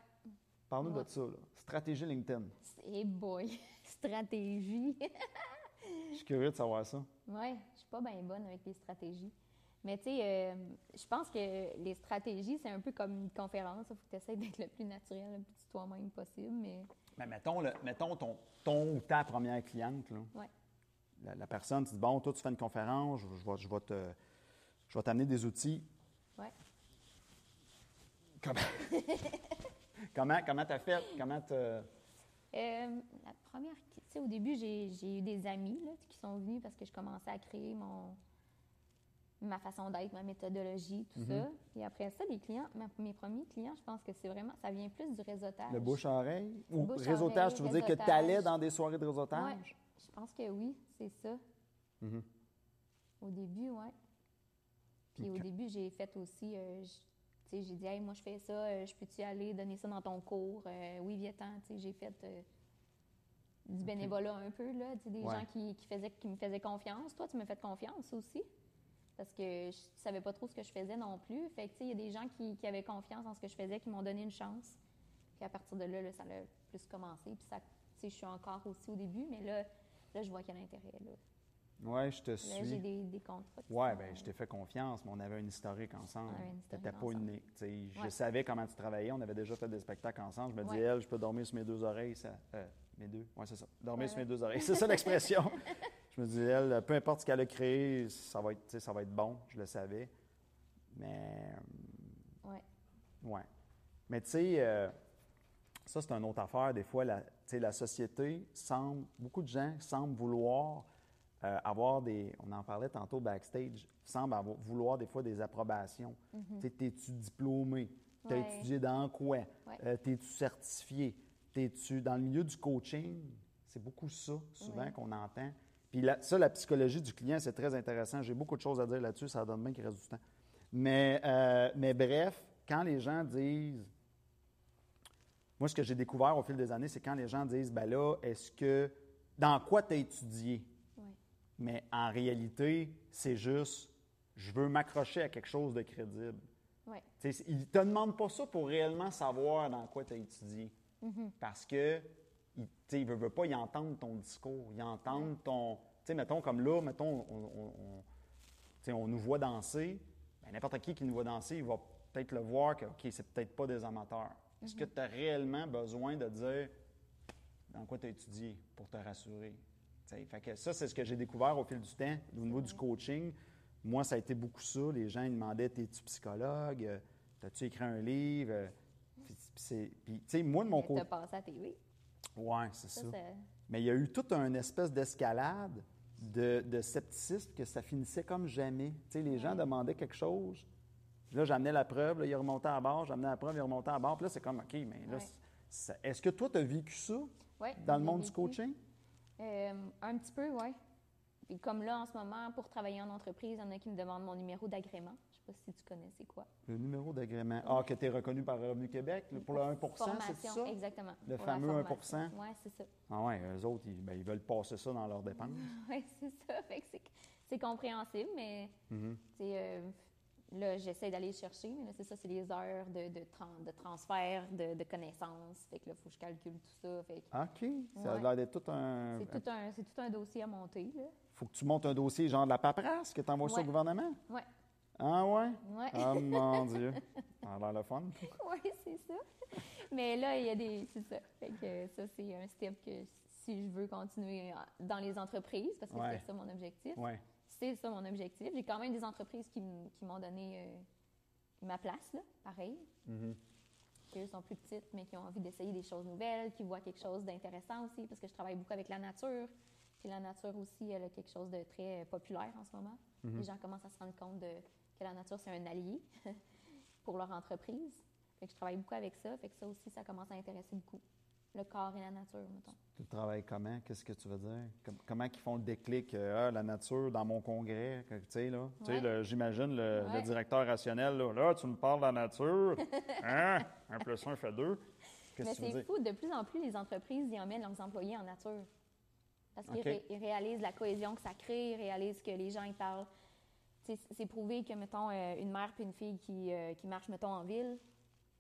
B: Parle-nous
C: Ouais.
B: de ça, là. Stratégie LinkedIn.
C: Et boy, [LAUGHS] stratégie.
B: Je suis curieux de savoir ça.
C: Oui, je suis pas bien bonne avec les stratégies. Mais tu sais, euh, je pense que les stratégies, c'est un peu comme une conférence. Il faut que tu essaies d'être le plus naturel, le plus toi-même possible. Mais
B: Mais mettons, le- mettons ton, ton ou ta première cliente, là.
C: ouais,
B: La, la personne, tu dis, bon, toi, tu fais une conférence, je, je vais, je vais te... Je vais t'amener des outils.
C: ouais.
B: Comment [LAUGHS] comment comment t'as fait? Comment t'as...
C: Euh, la première, tu sais, au début, j'ai j'ai eu des amis là, qui sont venus parce que je commençais à créer mon ma façon d'être, ma méthodologie, tout ça. Puis après ça, les clients, ma- mes premiers clients, je pense que c'est vraiment, ça vient plus du réseautage.
B: Le bouche-oreille? Ou
C: Bouche-oreille,
B: réseautage, tu veux dire que tu allais dans des soirées de réseautage?
C: Ouais, je pense que oui, c'est ça.
B: Mhm.
C: Au début, oui. Puis au début, j'ai fait aussi, euh, tu sais, j'ai dit, hey, moi, je fais ça, euh, je peux-tu aller donner ça dans ton cours? Euh, oui, viens-t'en, tu sais, j'ai fait euh, du bénévolat un peu, là, des
B: Ouais.
C: gens qui, qui, faisaient, qui me faisaient confiance. Toi, tu me fais confiance aussi, parce que je savais pas trop ce que je faisais non plus. Fait que, tu il y a des gens qui, qui avaient confiance en ce que je faisais, qui m'ont donné une chance. Puis à partir de là, là, ça a plus commencé. Puis ça, tu sais, je suis encore aussi au début, mais là, là je vois qu'il y a l'intérêt.
B: Oui, je te
C: Là, j'ai
B: suis.
C: des, des contrats.
B: Oui,
C: sont-
B: bien, je t'ai fait confiance, mais on avait un historique ensemble.
C: Historique
B: T'étais pas une. tu sais, Je
C: Ouais.
B: savais comment tu travaillais. On avait déjà fait des spectacles ensemble. Je me
C: Ouais.
B: disais, elle, je peux dormir sur mes deux oreilles. Ça, euh, mes deux. Oui, c'est ça. Dormir
C: Ouais,
B: sur
C: ouais.
B: mes deux oreilles. C'est ça l'expression. [LAUGHS] je me disais, elle, peu importe ce qu'elle a créé, ça va, être, ça va être bon. Je le savais. Mais.
C: Ouais.
B: Ouais. Mais tu sais, euh, ça, c'est une autre affaire. Des fois, la, société semble, beaucoup de gens semblent vouloir euh, avoir des, on en parlait tantôt backstage, semblent avoir- vouloir des fois des approbations. Tu sais, t'es-tu diplômé? T'as.
C: Ouais.
B: étudié dans quoi?
C: Ouais.
B: Euh, T'es-tu certifié? T'es-tu dans le milieu du coaching? C'est beaucoup ça, souvent,
C: Ouais.
B: qu'on entend. Puis la- ça, la psychologie du client, c'est très intéressant. J'ai beaucoup de choses à dire là-dessus, ça donne bien qu'il reste du temps. Mais, euh, mais bref, quand les gens disent moi, ce que j'ai découvert au fil des années, c'est quand les gens disent, ben là, est-ce que, dans quoi tu as étudié?
C: Oui.
B: Mais en réalité, c'est juste, je veux m'accrocher à quelque chose de crédible.
C: Oui.
B: Ils ne te demandent pas ça pour réellement savoir dans quoi tu as étudié. Parce que, ils ne veulent, pas y entendre ton discours, ils entendent ton. Tu sais, mettons, comme là, mettons, on, on- nous voit danser. Ben, N'importe qui qui nous voit danser, il va peut-être le voir que, OK, c'est peut-être pas des amateurs. Est-ce que tu as réellement besoin de dire dans quoi tu as étudié pour te rassurer? Fait que ça, c'est ce que j'ai découvert au fil du temps au niveau du coaching. Moi, ça a été beaucoup ça. Les gens ils demandaient T'es-tu psychologue? Euh, T'as-tu écrit un livre? Euh, puis tu sais, moi, de mon
C: Tu
B: côté.
C: as passé à TV.
B: Ouais, c'est ça. Mais il y a eu toute une espèce d'escalade de, de scepticisme que ça finissait comme jamais. Tu sais, les gens demandaient quelque chose. Là, j'amenais la preuve, là, il remontait à bord, j'amenais la preuve, il remontait à bord. Puis là, c'est comme, OK, mais là,
C: Ouais.
B: est-ce que toi, tu as vécu ça
C: Ouais,
B: dans le monde du coaching?
C: Euh, un petit peu, oui. Puis comme là, en ce moment, pour travailler en entreprise, il y en a qui me demandent mon numéro d'agrément. Je sais pas si tu connais, c'est quoi?
B: Le numéro d'agrément. Ah, que tu es reconnu par Revenu Québec là, pour le 1% c'est ça?
C: exactement.
B: Le
C: Pour
B: fameux 1%
C: Oui, c'est ça.
B: Ah ouais, eux autres, ils, ben, ils veulent passer ça dans leurs dépenses. [LAUGHS]
C: Oui, c'est ça. Fait que c'est, c'est compréhensible, mais
B: Mm-hmm.
C: euh, là, j'essaie d'aller le chercher, mais là, c'est ça, c'est les heures de, de, tran- de transfert de, de connaissances. Fait que là, il faut que je calcule tout ça. Fait que
B: OK, ça a
C: Ouais.
B: l'air d'être tout un...
C: c'est, tout un, tout un dossier à monter, là.
B: faut que tu montes un dossier genre de la paperasse, que tu envoies ça au
C: Ouais.
B: gouvernement?
C: Ouais.
B: Ah ouais?
C: Ouais.
B: Ah mon Dieu. Ça a l'air le fun. [LAUGHS]
C: Oui, c'est ça. Mais là, il y a des. C'est ça. Fait que ça, c'est un step que si je veux continuer dans les entreprises, parce que
B: Ouais.
C: c'est ça mon objectif.
B: Ouais.
C: C'est ça mon objectif. J'ai quand même des entreprises qui, qui m'ont donné euh, ma place, là, pareil.
B: Mm-hmm.
C: Qui, eux, sont plus petites, mais qui ont envie d'essayer des choses nouvelles, qui voient quelque chose d'intéressant aussi, parce que je travaille beaucoup avec la nature. Puis la nature aussi, elle a quelque chose de très populaire en ce moment.
B: Mm-hmm.
C: Les gens commencent à se rendre compte de, que la nature, c'est un allié [LAUGHS] pour leur entreprise. Fait que je travaille beaucoup avec ça. Fait que ça aussi, ça commence à intéresser beaucoup. Le corps et la nature, mettons.
B: Tu travailles comment? Qu'est-ce que tu veux dire? Com- comment ils font le déclic? euh, ah, la nature dans mon congrès, tu sais, là. Tu sais,
C: Ouais.
B: le- j'imagine le, le
C: Ouais.
B: directeur rationnel, là, là, tu me parles de la nature. [LAUGHS] Hein? Un plus un fait deux.
C: Mais c'est fou, de plus en plus, les entreprises y emmènent leurs employés en nature. Parce qu'ils ré- réalisent la cohésion que ça crée, ils réalisent que les gens, ils parlent. C'est prouvé que, mettons, euh, une mère puis une fille qui, euh, qui marchent, mettons, en ville,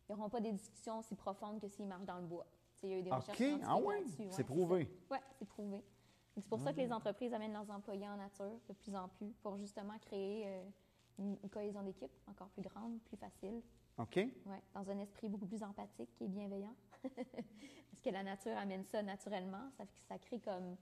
C: ils n'auront pas des discussions aussi profondes que s'ils marchent dans le bois. Tu sais, Il y a eu des recherches
B: ah ouais,
C: là-dessus.
B: c'est prouvé.
C: Oui, c'est prouvé. C'est pour ça que les entreprises amènent leurs employés en nature de plus en plus, pour justement créer euh, une, une cohésion d'équipe encore plus grande, plus facile.
B: OK?
C: Ouais, dans un esprit beaucoup plus empathique et bienveillant. [LAUGHS] Parce que la nature amène ça naturellement. Ça, fait que ça crée comme.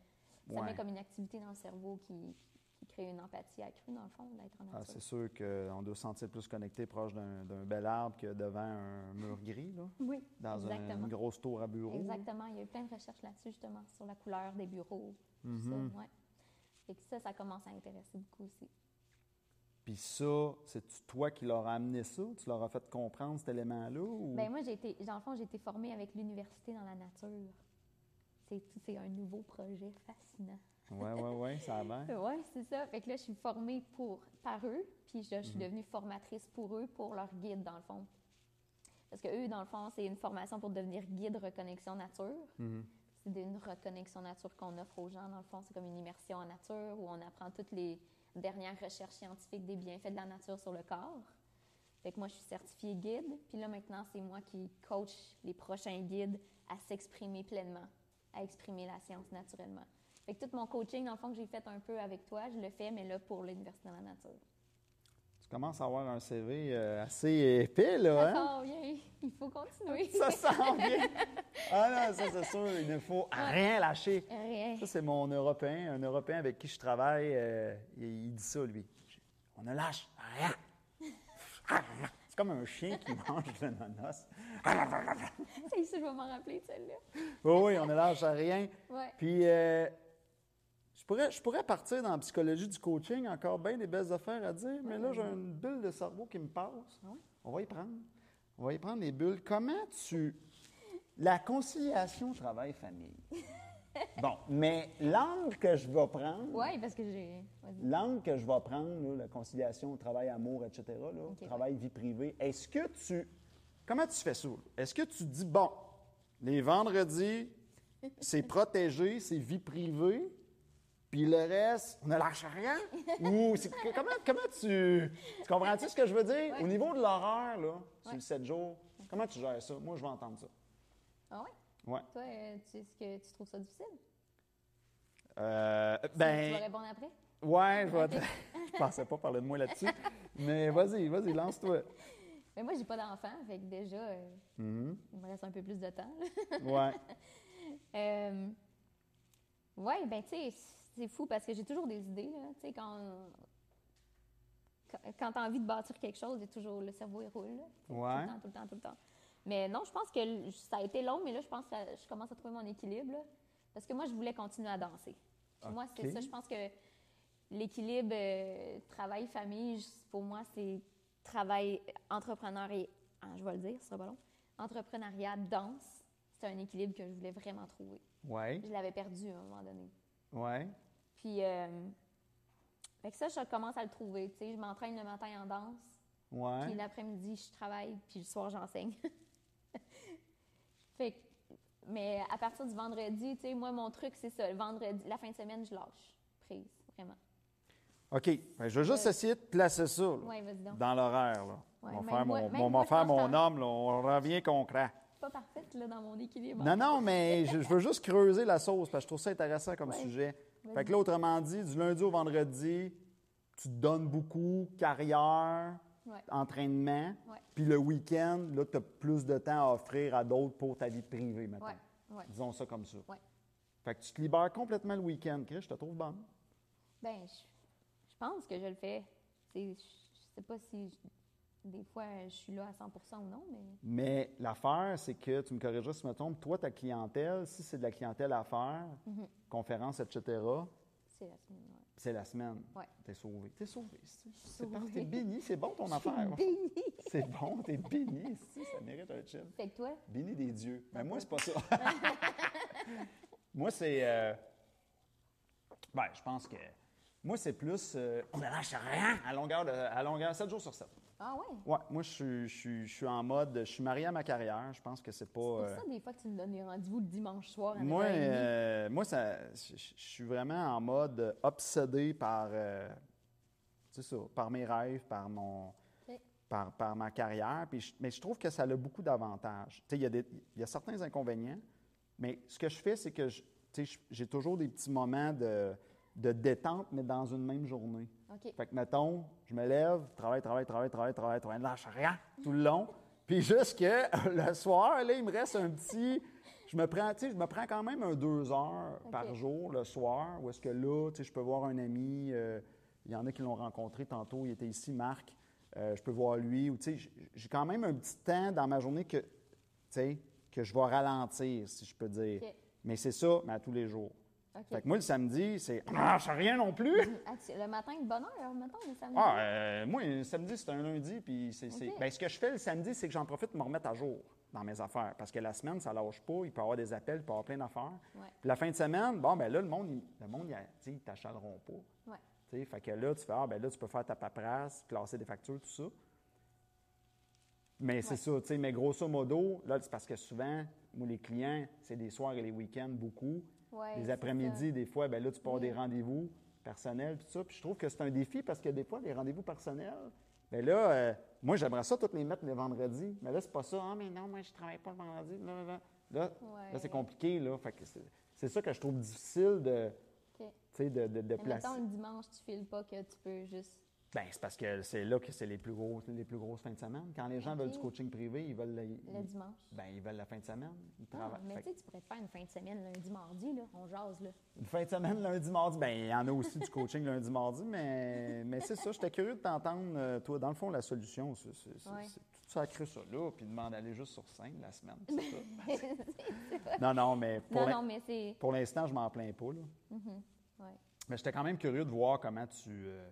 C: Ça
B: Ouais.
C: met comme une activité dans le cerveau qui, qui crée une empathie accrue, dans le fond, d'être en
B: Ah,
C: nature.
B: c'est sûr qu'on doit se sentir plus connecté proche d'un bel arbre que devant un mur gris, là,
C: oui,
B: dans
C: exactement.
B: une grosse tour à bureau.
C: Exactement. Il y a eu plein de recherches là-dessus, justement, sur la couleur des bureaux.
B: Mm-hmm.
C: ça, ouais. Fait que ça, ça commence à intéresser beaucoup aussi.
B: Puis ça, c'est toi qui leur as amené ça? Tu leur as fait comprendre cet élément-là? Ou...
C: Ben moi, j'ai été, dans le fond, j'ai été formée avec l'université dans la nature. C'est un nouveau projet fascinant.
B: Oui, oui, oui, ça a l'air.
C: Oui, c'est ça. Fait que là, je suis formée pour, par eux, puis je, je suis devenue formatrice pour eux, pour leur guide, dans le fond. Parce que eux, dans le fond, c'est une formation pour devenir guide reconnexion nature. C'est une reconnexion nature qu'on offre aux gens, dans le fond. C'est comme une immersion en nature où on apprend toutes les dernières recherches scientifiques des bienfaits de la nature sur le corps. Fait que moi, je suis certifiée guide. Puis là, maintenant, c'est moi qui coach les prochains guides à s'exprimer pleinement, à exprimer la science naturellement. Fait que tout mon coaching, dans le fond, que j'ai fait un peu avec toi, je le fais, mais là, pour l'Université de la nature.
B: Tu commences à avoir un CV euh, assez épais, là, hein?
C: Ça bien. Il faut continuer.
B: Ça sent bien. Ah non, ça, c'est sûr, il ne faut rien lâcher.
C: Rien.
B: Ça, c'est mon Européen, un Européen avec qui je travaille. euh, il, il dit ça, lui. On ne lâche rien. C'est comme un chien qui [LAUGHS] mange de l'ananas.
C: C'est ça, je vais m'en rappeler de celle-là.
B: Oui, oui, on ne lâche rien.
C: Ouais.
B: Puis, euh, pourrais, je pourrais partir dans la psychologie du coaching, encore bien des belles affaires à dire, mais là, j'ai une bulle de cerveau qui me passe. On va y prendre. On va y prendre les bulles. Comment tu. La conciliation travail-famille. [LAUGHS] bon, mais l'angle que je vais prendre.
C: Oui, parce que j'ai.
B: L'angle que je vais prendre, là, la conciliation travail-amour, etc., là, travail-vie privée, est-ce que tu. Comment tu fais ça? Est-ce que tu dis, bon, Les vendredis, c'est [LAUGHS] protégé, c'est vie privée. Puis le reste, on ne lâche rien? [LAUGHS] Ou comment, comment tu. Tu comprends-tu ce que je veux dire? Au niveau de l'horaire, là, sur
C: Ouais.
B: le 7 jours, comment tu gères ça? Moi, je veux entendre ça.
C: Ah ouais?
B: Ouais.
C: Toi, euh, tu, est-ce que tu trouves ça difficile?
B: Euh,
C: Tu vas
B: ben,
C: répondre après?
B: ouais, je vais te... [LAUGHS] Je pensais pas parler de moi là-dessus. [LAUGHS] Mais vas-y, vas-y, lance-toi.
C: Mais moi, j'ai pas d'enfant, fait que déjà, euh,
B: Mhm.
C: il me reste un peu plus de temps.
B: Ouais.
C: Euh, ouais, ben, tu sais, c'est fou parce que j'ai toujours des idées, là. Tu sais, quand. Quand, tu as envie de bâtir quelque chose, il y a toujours le cerveau, il roule. là. Tout le temps, tout le temps, tout le temps. Mais non, je pense que ça a été long, mais là, je pense que je commence à trouver mon équilibre. là. parce que moi, je voulais continuer à danser. Moi, c'est ça. Je pense que l'équilibre euh, travail-famille, pour moi, c'est travail entrepreneur et, ah, je vais le dire, ce sera pas long, entrepreneuriat, danse. C'est un équilibre que je voulais vraiment trouver.
B: Ouais.
C: Je l'avais perdu à un moment donné.
B: Ouais.
C: Puis, euh, fait que ça, je commence à le trouver. Tu sais, je m'entraîne le matin en danse. Puis
B: Ouais.
C: l'après-midi, je travaille, puis le soir, j'enseigne. [LAUGHS] fait que- mais à partir du vendredi, tu sais, moi, mon truc, c'est ça. Le vendredi, la fin de semaine, je lâche prise, vraiment.
B: OK. Ben, je veux juste essayer de placer ça là,
C: donc.
B: dans l'horaire.
C: Ouais,
B: on va faire
C: moi-
B: mon,
C: moi,
B: faire mon homme. Là. On revient concret.
C: Pas parfaite, là, dans mon équilibre.
B: Non, non, mais je, je veux juste creuser la sauce parce que je trouve ça intéressant comme
C: Ouais.
B: sujet. Fait que là, autrement dit, du lundi au vendredi, tu te donnes beaucoup, carrière,
C: Ouais.
B: entraînement. Puis le week-end, là, tu as plus de temps à offrir à d'autres pour ta vie privée, maintenant. Disons ça comme ça. Fait que tu te libères complètement le week-end. Chris, je te trouve bonne.
C: Ben, je, je pense que je le fais. Je, je sais pas si je- des fois je suis là à 100% ou non, mais
B: Mais l'affaire, c'est que, tu me corrigeras si je me trompe, toi, ta clientèle, si c'est de la clientèle à faire,
C: Mhm.
B: conférences, etc.,
C: c'est la semaine. ouais.
B: c'est la semaine.
C: Ouais.
B: T'es sauvé. T'es sauvé. C'est. T'es béni. C'est bon ton affaire.
C: Béni.
B: C'est bon, t'es béni. [LAUGHS] Si, ça mérite un chill.
C: Fait que toi,
B: Béni des dieux. Mais moi, c'est pas ça. [LAUGHS] [LAUGHS] moi, c'est. euh, Ben, je pense que. Moi, c'est plus. euh, On ne lâche rien à longueur de. À longueur, 7 jours sur 7.
C: Ah ouais?
B: Ouais, moi, je suis, je, suis, je suis en mode. Je suis marié à ma carrière. Je pense que c'est pas.
C: C'est pour
B: euh,
C: ça, des fois, que tu me donnes des rendez-vous le dimanche soir à
B: moi,
C: 9h30.
B: euh, moi ça, je, suis vraiment en mode obsédé par, euh, ça, par mes rêves, par mon, par, par ma carrière. Puis mais je trouve que ça a beaucoup d'avantages. Tu sais, il y, a des- il y a certains inconvénients, mais ce que je fais, c'est que j'ai toujours des petits moments de, de détente, mais dans une même journée. Fait que, mettons, je me lève, travaille, travaille, travaille, travaille, travaille, travaille, lâche rien tout le long. Puis jusque [LAUGHS] le soir, là, il me reste un petit. Je me prends, tu sais, je me prends quand même un deux heures par jour le soir, où est-ce que là, tu sais, je peux voir un ami. euh, il y en a qui l'ont rencontré tantôt, il était ici, Marc. euh, je peux voir lui. Ou, tu sais, j'ai- quand même un petit temps dans ma journée que, tu sais, que je vais ralentir, si je peux dire. Mais c'est ça, mais à tous les jours. Fait que moi, le samedi, c'est. Ah, je rien non plus!
C: Ah, le matin de bonne heure, mettons, le samedi.
B: Ah, euh, moi, le samedi, c'est un lundi, puis c'est... ben, ce que je fais le samedi, c'est que j'en profite pour me remettre à jour dans mes affaires, parce que la semaine, ça lâche pas, il peut y avoir des appels, il peut y avoir plein d'affaires.
C: Ouais.
B: Puis la fin de semaine, bon, ben là, le monde, il- le monde, il- ils t'achaleront pas.
C: Ouais.
B: Fait que là, tu fais, ah, ben là, tu peux faire ta paperasse, classer des factures, tout ça. Mais c'est ça, tu sais, mais grosso modo, là, c'est parce que souvent, moi, les clients, c'est des soirs et les week-ends beaucoup.
C: Ouais,
B: les après-midi, des fois, ben là, tu peux avoir
C: Oui.
B: des rendez-vous personnels, tout ça. Puis je trouve que c'est un défi parce que des fois, les rendez-vous personnels, ben là, euh, moi, j'aimerais ça toutes les mettre le vendredi. Mais là, c'est pas ça. Ah, mais non, moi, je travaille pas le vendredi. Là, là, là. Là,
C: Ouais.
B: là, c'est compliqué, là. Fait que c'est, c'est ça que je trouve difficile de,
C: OK.
B: tu sais, de, de, de
C: Mais
B: placer.
C: mettons, le dimanche, tu files pas que tu peux juste.
B: Ben, c'est parce que c'est là que c'est les plus gros, les plus grosses fins de semaine. Quand les gens veulent du coaching privé, ils veulent le,
C: Le dimanche.
B: Ben, ils veulent la fin de semaine. Ils
C: Ah,
B: travaillent.
C: mais tu sais, tu pourrais te faire une fin de semaine lundi, mardi, là. On jase, là.
B: Une fin de semaine, lundi, mardi, ben il y en a aussi du coaching lundi, mardi, mais, mais c'est ça. J'étais curieux de t'entendre, euh, toi. Dans le fond, la solution, c'est,
C: Ouais.
B: tout sacré ça là, puis demander d'aller juste sur scène la semaine. [LAUGHS] ça. non, non, mais pour,
C: non, non, mais c'est.
B: pour l'instant, je m'en plains pas. Là.
C: Ouais.
B: Mais j'étais quand même curieux de voir comment tu. euh,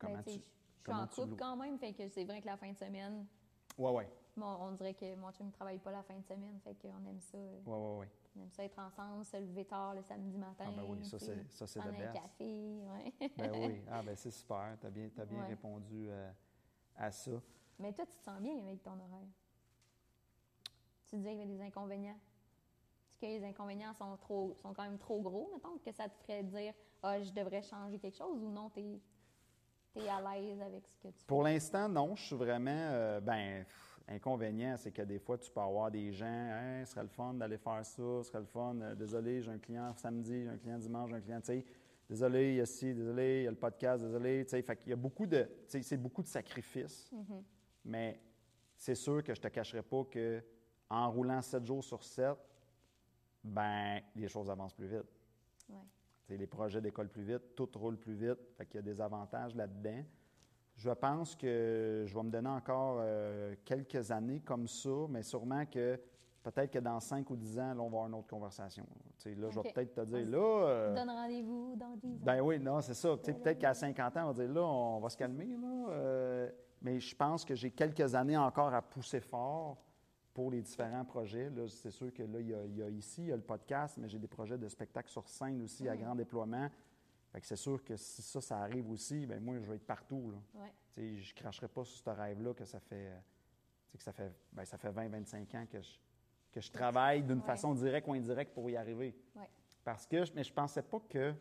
B: comment
C: Ben, tu je suis en couple quand même, fait que c'est vrai que la fin de semaine,
B: Ouais, ouais.
C: bon, on dirait que mon chum ne travaille pas la fin de semaine, fait qu'on aime ça. euh,
B: Ouais, ouais, ouais.
C: On aime ça être ensemble, se lever tard le samedi matin.
B: Ah, ben oui, ça, c'est- ça, c'est le
C: un
B: best.
C: café, ouais.
B: Ben oui. [LAUGHS] Ah, ben c'est super. Tu as bien, t'as bien
C: Ouais.
B: répondu euh, à ça.
C: Mais toi, tu te sens bien avec ton horaire? Tu disais qu'il y avait des inconvénients. que les inconvénients sont, trop, sont quand même trop gros, mettons, que ça te ferait dire Ah, je devrais changer quelque chose ou non, tu es, à l'aise avec ce que tu
B: Pour l'instant, non. Je suis vraiment. euh, ben, pff, inconvénient, c'est que des fois, tu peux avoir des gens. Hein, ce serait le fun d'aller faire ça, ce serait le fun. euh, désolé, j'ai un client samedi, j'ai un client dimanche, j'ai un client. Tu sais, désolé, il y a ci, désolé, il y a le podcast, désolé. Tu sais, fait qu'il y a beaucoup de. Tu sais, c'est beaucoup de sacrifices. Mais c'est sûr que je te cacherai pas que en roulant 7 jours sur 7, ben, les choses avancent plus vite.
C: Ouais.
B: Les projets décollent plus vite, tout roule plus vite, fait qu'il y a des avantages là-dedans. Je pense que je vais me donner encore euh, quelques années comme ça, mais sûrement que peut-être que dans 5 ou 10 ans, là, on va avoir une autre conversation. Là, je vais peut-être te dire, là... euh,
C: Donne rendez-vous dans 10 ans.
B: ben oui, non, c'est ça. Peut-être qu'à 50 ans, on va dire, là, on va se calmer, là. euh, mais je pense que j'ai quelques années encore à pousser fort pour les différents projets. C'est sûr que là, il y, a, il y a ici, il y a le podcast, mais j'ai des projets de spectacle sur scène aussi à grand déploiement. Fait que c'est sûr que si ça, ça arrive aussi, ben moi, je vais être partout, là.
C: Ouais.
B: Je ne cracherai pas sur ce rêve-là que ça fait, que ça fait, ben, ça fait 20-25 ans que je, que je travaille d'une
C: Ouais.
B: façon directe ou indirecte pour y arriver.
C: Ouais.
B: Parce que, je- mais je pensais pas que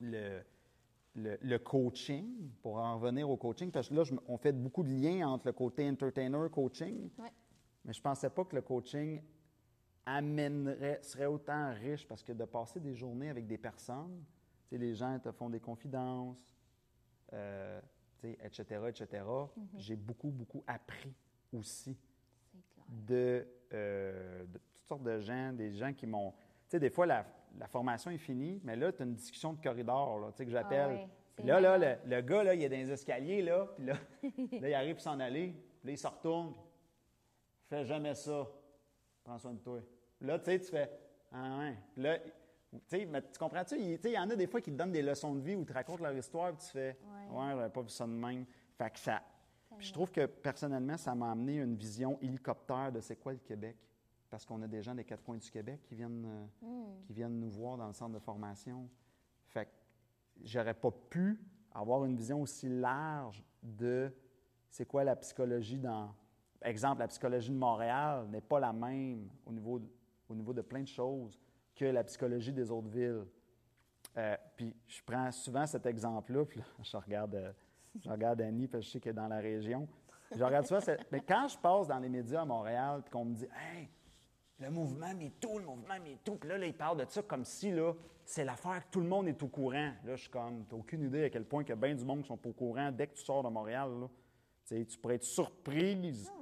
B: le, le, le coaching, pour en revenir au coaching, parce que là, je on fait beaucoup de liens entre le côté entertainer, coaching,
C: Ouais.
B: Mais je pensais pas que le coaching amènerait, serait autant riche parce que de passer des journées avec des personnes, tu sais, les gens te font des confidences, euh, tu sais, etc., etc., j'ai beaucoup, beaucoup appris aussi de, euh, de toutes sortes de gens, des gens qui m'ont. Tu sais, des fois, la, la formation est finie, mais là, tu as une discussion de corridor, là, tu sais, que j'appelle.
C: Ah
B: là, là, le, le gars, là, il est dans les escaliers, là, puis là, [LAUGHS] là, il arrive pour s'en aller, puis là, il se retourne, puis fais jamais ça, prends soin de toi. Là, tu sais, tu fais, ah ouais. Là, tu sais, mais tu comprends-tu? Il y en a des fois qui te donnent des leçons de vie ou te racontent leur histoire, puis tu fais,
C: Ouais.
B: ouais, j'avais pas vu ça de même. Fait que ça. Puis je trouve que personnellement, ça m'a amené une vision hélicoptère de c'est quoi le Québec. Parce qu'on a des gens des quatre coins du Québec qui viennent, euh, qui viennent nous voir dans le centre de formation. Fait que j'aurais pas pu avoir une vision aussi large de c'est quoi la psychologie dans. Exemple, la psychologie de Montréal n'est pas la même au niveau, de, plein de choses que la psychologie des autres villes. Euh, puis je prends souvent cet exemple-là, puis [LAUGHS] je regarde, euh, je regarde Annie, parce que je sais qu'elle est dans la région. Je regarde souvent, mais quand je passe dans les médias à Montréal, puis qu'on me dit Hey, le mouvement MeToo, le mouvement MeToo, puis là, là, ils parlent de ça comme si, là, c'est l'affaire que tout le monde est au courant. Là, je suis comme, t'as aucune idée à quel point a bien du monde qui sont pas au courant dès que tu sors de Montréal, là. Tu pourrais être surprise.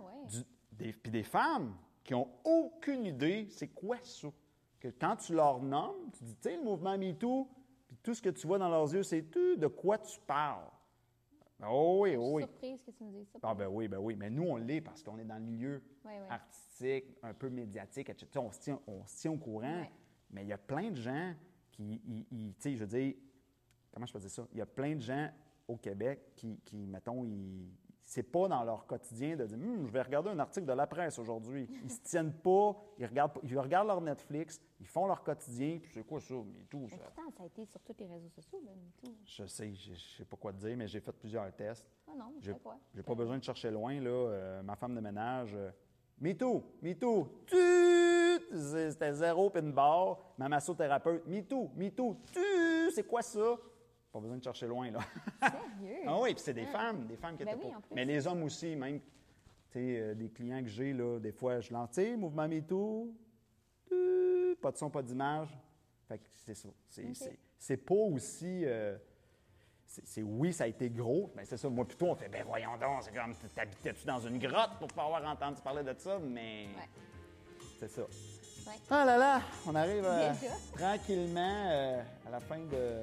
B: Des, puis des femmes qui ont aucune idée c'est quoi ça. Que quand tu leur nommes, tu dis, tu sais, le mouvement MeToo, puis tout ce que tu vois dans leurs yeux, c'est tu de quoi tu parles. Ben, oh oui,
C: Je
B: oh
C: suis
B: oui.
C: surprise que tu me dises ça.
B: Ah ben oui, ben oui. Mais nous, on l'est parce qu'on est dans le milieu artistique, un peu médiatique, etc. On se tient, on se tient au courant. Mais il y a plein de gens qui, tu sais, je veux dire, comment je peux dire ça? Il y a plein de gens au Québec qui, qui mettons, ils, c'est pas dans leur quotidien de dire, Hum, je vais regarder un article de la presse aujourd'hui. [LAUGHS] Ils se tiennent pas, ils regardent, ils regardent leur Netflix, ils font leur quotidien, puis c'est quoi ça? Mais tout, ça?
C: pourtant, ça a été sur tous les réseaux sociaux, là, MeToo.
B: Je sais, je, je sais pas quoi te dire, mais j'ai fait plusieurs tests.
C: Ah non, je sais pas.
B: j'ai pas besoin de chercher loin, là. Euh, ma femme de ménage, euh, MeToo, MeToo! C'est- C'était zéro pin bar. Ma massothérapeute, MeToo, MeToo, tu! C'est quoi ça? Pas besoin de chercher loin, là.
C: Sérieux? [LAUGHS]
B: ah oui, puis c'est des femmes, des femmes qui
C: Ben
B: étaient
C: oui,
B: pas.
C: en plus.
B: Mais les hommes aussi, même, tu sais, euh, des clients que j'ai, là, des fois, je lance, mouvement MeToo, tut! pas de son, pas d'image. Fait que c'est ça. C'est pas aussi. euh, c'est oui, ça a été gros, mais c'est ça. Moi, plutôt, on fait, ben voyons donc, c'est comme, t'habitais-tu dans une grotte pour pas avoir entendu parler de ça? Mais
C: Ouais.
B: c'est ça.
C: Ouais.
B: Ah là là, on arrive euh, tranquillement euh, à la fin de,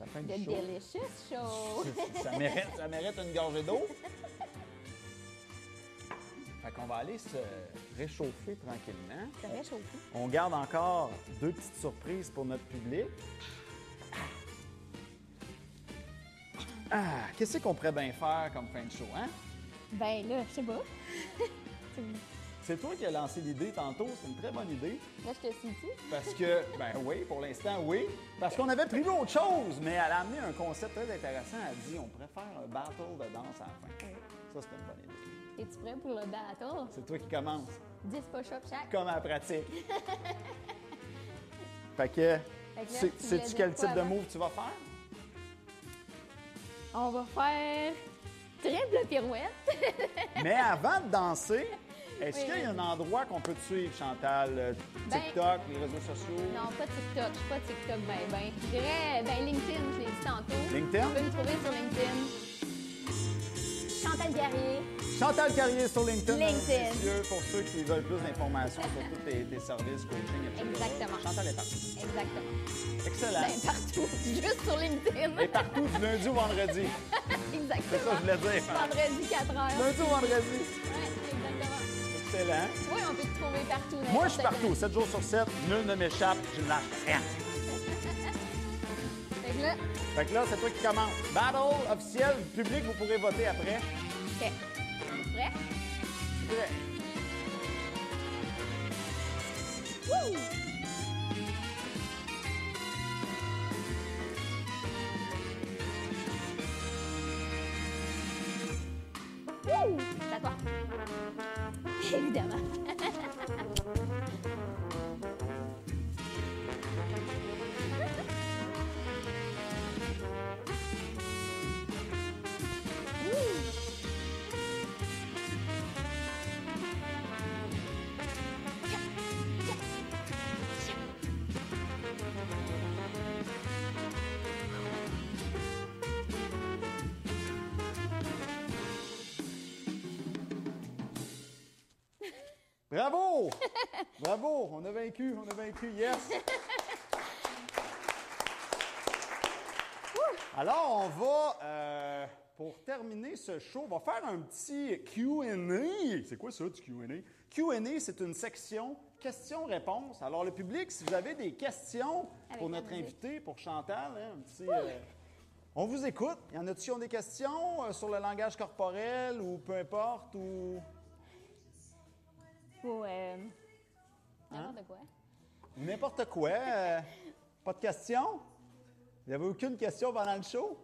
B: à la fin
C: The
B: du show.
C: delicious show. [LAUGHS]
B: ça, mérite, ça mérite une gorgée d'eau. Fait qu'on va aller se réchauffer tranquillement.
C: Ça réchauffe.
B: On garde encore deux petites surprises pour notre public. Ah, qu'est-ce qu'on pourrait bien faire comme fin de show, hein?
C: Ben là, je sais pas. [LAUGHS]
B: C'est toi qui as lancé l'idée tantôt, c'est une très bonne idée.
C: Là, je te situe.
B: Parce que, ben oui, pour l'instant, oui. Parce qu'on avait prévu autre chose, mais elle a amené un concept très intéressant. Elle a dit on faire un battle de danse à la fin. Ça, c'est une bonne idée.
C: Es-tu prêt pour le battle?
B: C'est toi qui commences,
C: 10 push-ups chaque.
B: comme à la pratique. [LAUGHS] Fait que, sais- sais-tu quel type de move tu vas faire?
C: On va faire triple pirouette.
B: Mais avant de danser, est-ce
C: Oui,
B: qu'il y a un endroit qu'on peut te suivre, Chantal? Euh,
C: Ben-
B: TikTok, les réseaux sociaux?
C: Non, pas TikTok. Je suis pas TikTok, ben, ben. Je dirais, ben, LinkedIn, je l'ai dit tantôt.
B: LinkedIn?
C: On peut me trouver sur LinkedIn. Chantal Guerrier.
B: Chantal Carrier sur LinkedIn.
C: LinkedIn.
B: pour ceux qui veulent plus d'informations sur tous tes, tes services, coaching, etc.
C: Exactement.
B: Chantal est partout.
C: Exactement.
B: Excellent.
C: Ben, partout. [LAUGHS] Juste sur LinkedIn.
B: Et partout du lundi au vendredi. [LAUGHS]
C: Exactement.
B: C'est ça que je voulais dire.
C: Vendredi, 4 heures.
B: Lundi au vendredi. Excellent.
C: Tu vois, on peut te trouver partout.
B: Moi, je suis partout. 7 jours sur 7, nul ne m'échappe, je ne lâche rien.
C: Fait que là,
B: Fait que là, c'est toi qui commence. Battle officiel public, vous pourrez voter après.
C: OK. Prêt?
B: Prêt.
C: Wouh! C'est à toi. だは
B: Bravo! [LAUGHS] Bravo! On a vaincu, on a vaincu, yes! [LAUGHS] Alors, on va, euh, pour terminer ce show, on va faire un petit Q&A. C'est quoi ça, du Q&A? Q&A, c'est une section questions-réponses. Alors, le public, si vous avez des questions
C: Avec
B: pour notre invité, pour Chantal, hein, un petit... euh, on vous écoute. Y en a-tu qui ont des questions euh, sur le langage corporel ou peu importe, ou...
C: Ou, euh,
B: Hein?
C: n'importe quoi.
B: N'importe quoi. euh, pas de questions? Vous n'avez aucune question pendant le show?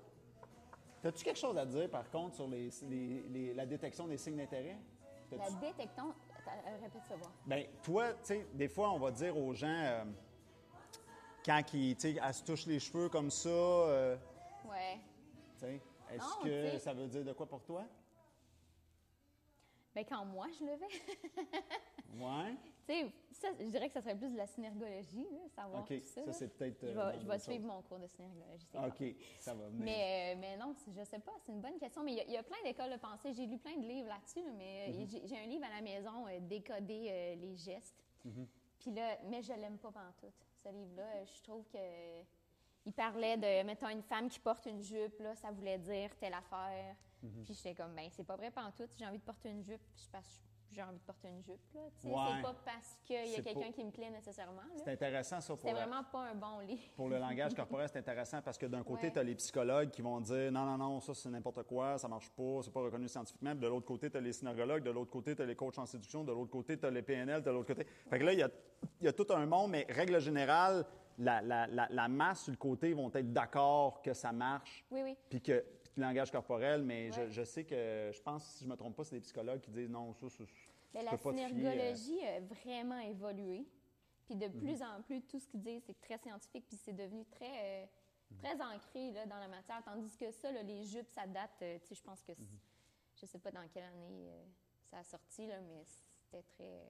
B: As-tu quelque chose à dire, par contre, sur les, les- les- la détection des signes d'intérêt?
C: La. Attends, euh, répète ça, voir.
B: Ben, toi, tu sais, des fois, on va dire aux gens, euh, quand ils, elle se touche les cheveux comme ça, euh,
C: Ouais.
B: tu sais, est-ce que ça veut dire de quoi pour toi?
C: Ben, quand moi, je le fais. [LAUGHS]
B: Ouais.
C: Tu sais, je dirais que ça serait plus de la synergologie, là, savoir tout ça.
B: C'est peut-être.
C: Je
B: euh,
C: vais, je vais suivre mon cours de synergologie.
B: OK, ça va venir.
C: Mais, euh, mais non, je sais pas, c'est une bonne question. Mais il y a- il y, a plein d'écoles de pensée. J'ai lu plein de livres là-dessus, là, mais euh, j'ai- j'ai un livre à la maison, euh, Décoder les gestes.
B: Mm-hmm.
C: Puis là, mais je l'aime pas pantoute, ce livre-là. Je trouve que il parlait de, mettons, une femme qui porte une jupe, là, ça voulait dire telle affaire.
B: Mm-hmm.
C: Puis j'étais comme, ben c'est pas vrai pantoute, j'ai envie de porter une jupe, je que j'ai envie de porter une jupe, là. Tu sais,
B: Ouais.
C: c'est pas parce qu'il y a
B: C'est
C: quelqu'un
B: pas-
C: qui me plaît nécessairement.
B: C'est intéressant, ça, pour la-
C: vraiment pas un bon livre.
B: Pour le [LAUGHS] langage corporel, c'est intéressant parce que d'un côté,
C: Ouais.
B: tu as les psychologues qui vont dire non, non, non, ça c'est n'importe quoi, ça marche pas, c'est pas reconnu scientifiquement. Puis de l'autre côté, tu as les synergologues, de l'autre côté, tu as les coachs en séduction, de l'autre côté, tu as les PNL, de l'autre côté. Fait que là, il y a, il y a tout un monde, mais règle générale, la, la- la- la masse sur le côté vont être d'accord que ça marche,
C: Oui, oui.
B: puis que le langage corporel, mais je,
C: Ouais.
B: je sais que, je pense, si je me trompe pas, c'est des psychologues qui disent non, ça, ça,
C: Mais la
B: euh,
C: synergologie a vraiment évolué. Puis
B: Mhm.
C: de plus en plus, tout ce qu'ils disent, c'est très scientifique, puis c'est devenu très, euh,
B: Mhm.
C: très ancré là, dans la matière. Tandis que ça, là, les jupes, ça date, euh, tu sais, je pense que,
B: Mhm.
C: c'est- je sais pas dans quelle année euh, ça a sorti, là, mais c'était très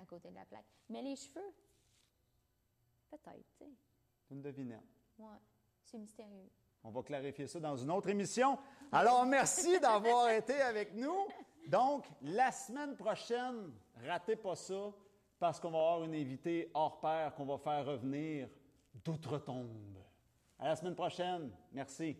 C: à côté de la plaque. Mais les cheveux, peut-être, tu sais.
B: une devinette.
C: Ouais, c'est mystérieux.
B: On va clarifier ça dans une autre émission. Alors, merci d'avoir [LAUGHS] été avec nous. Donc, la semaine prochaine, ratez pas ça, parce qu'on va avoir une invitée hors pair qu'on va faire revenir d'outre-tombe. À la semaine prochaine. Merci.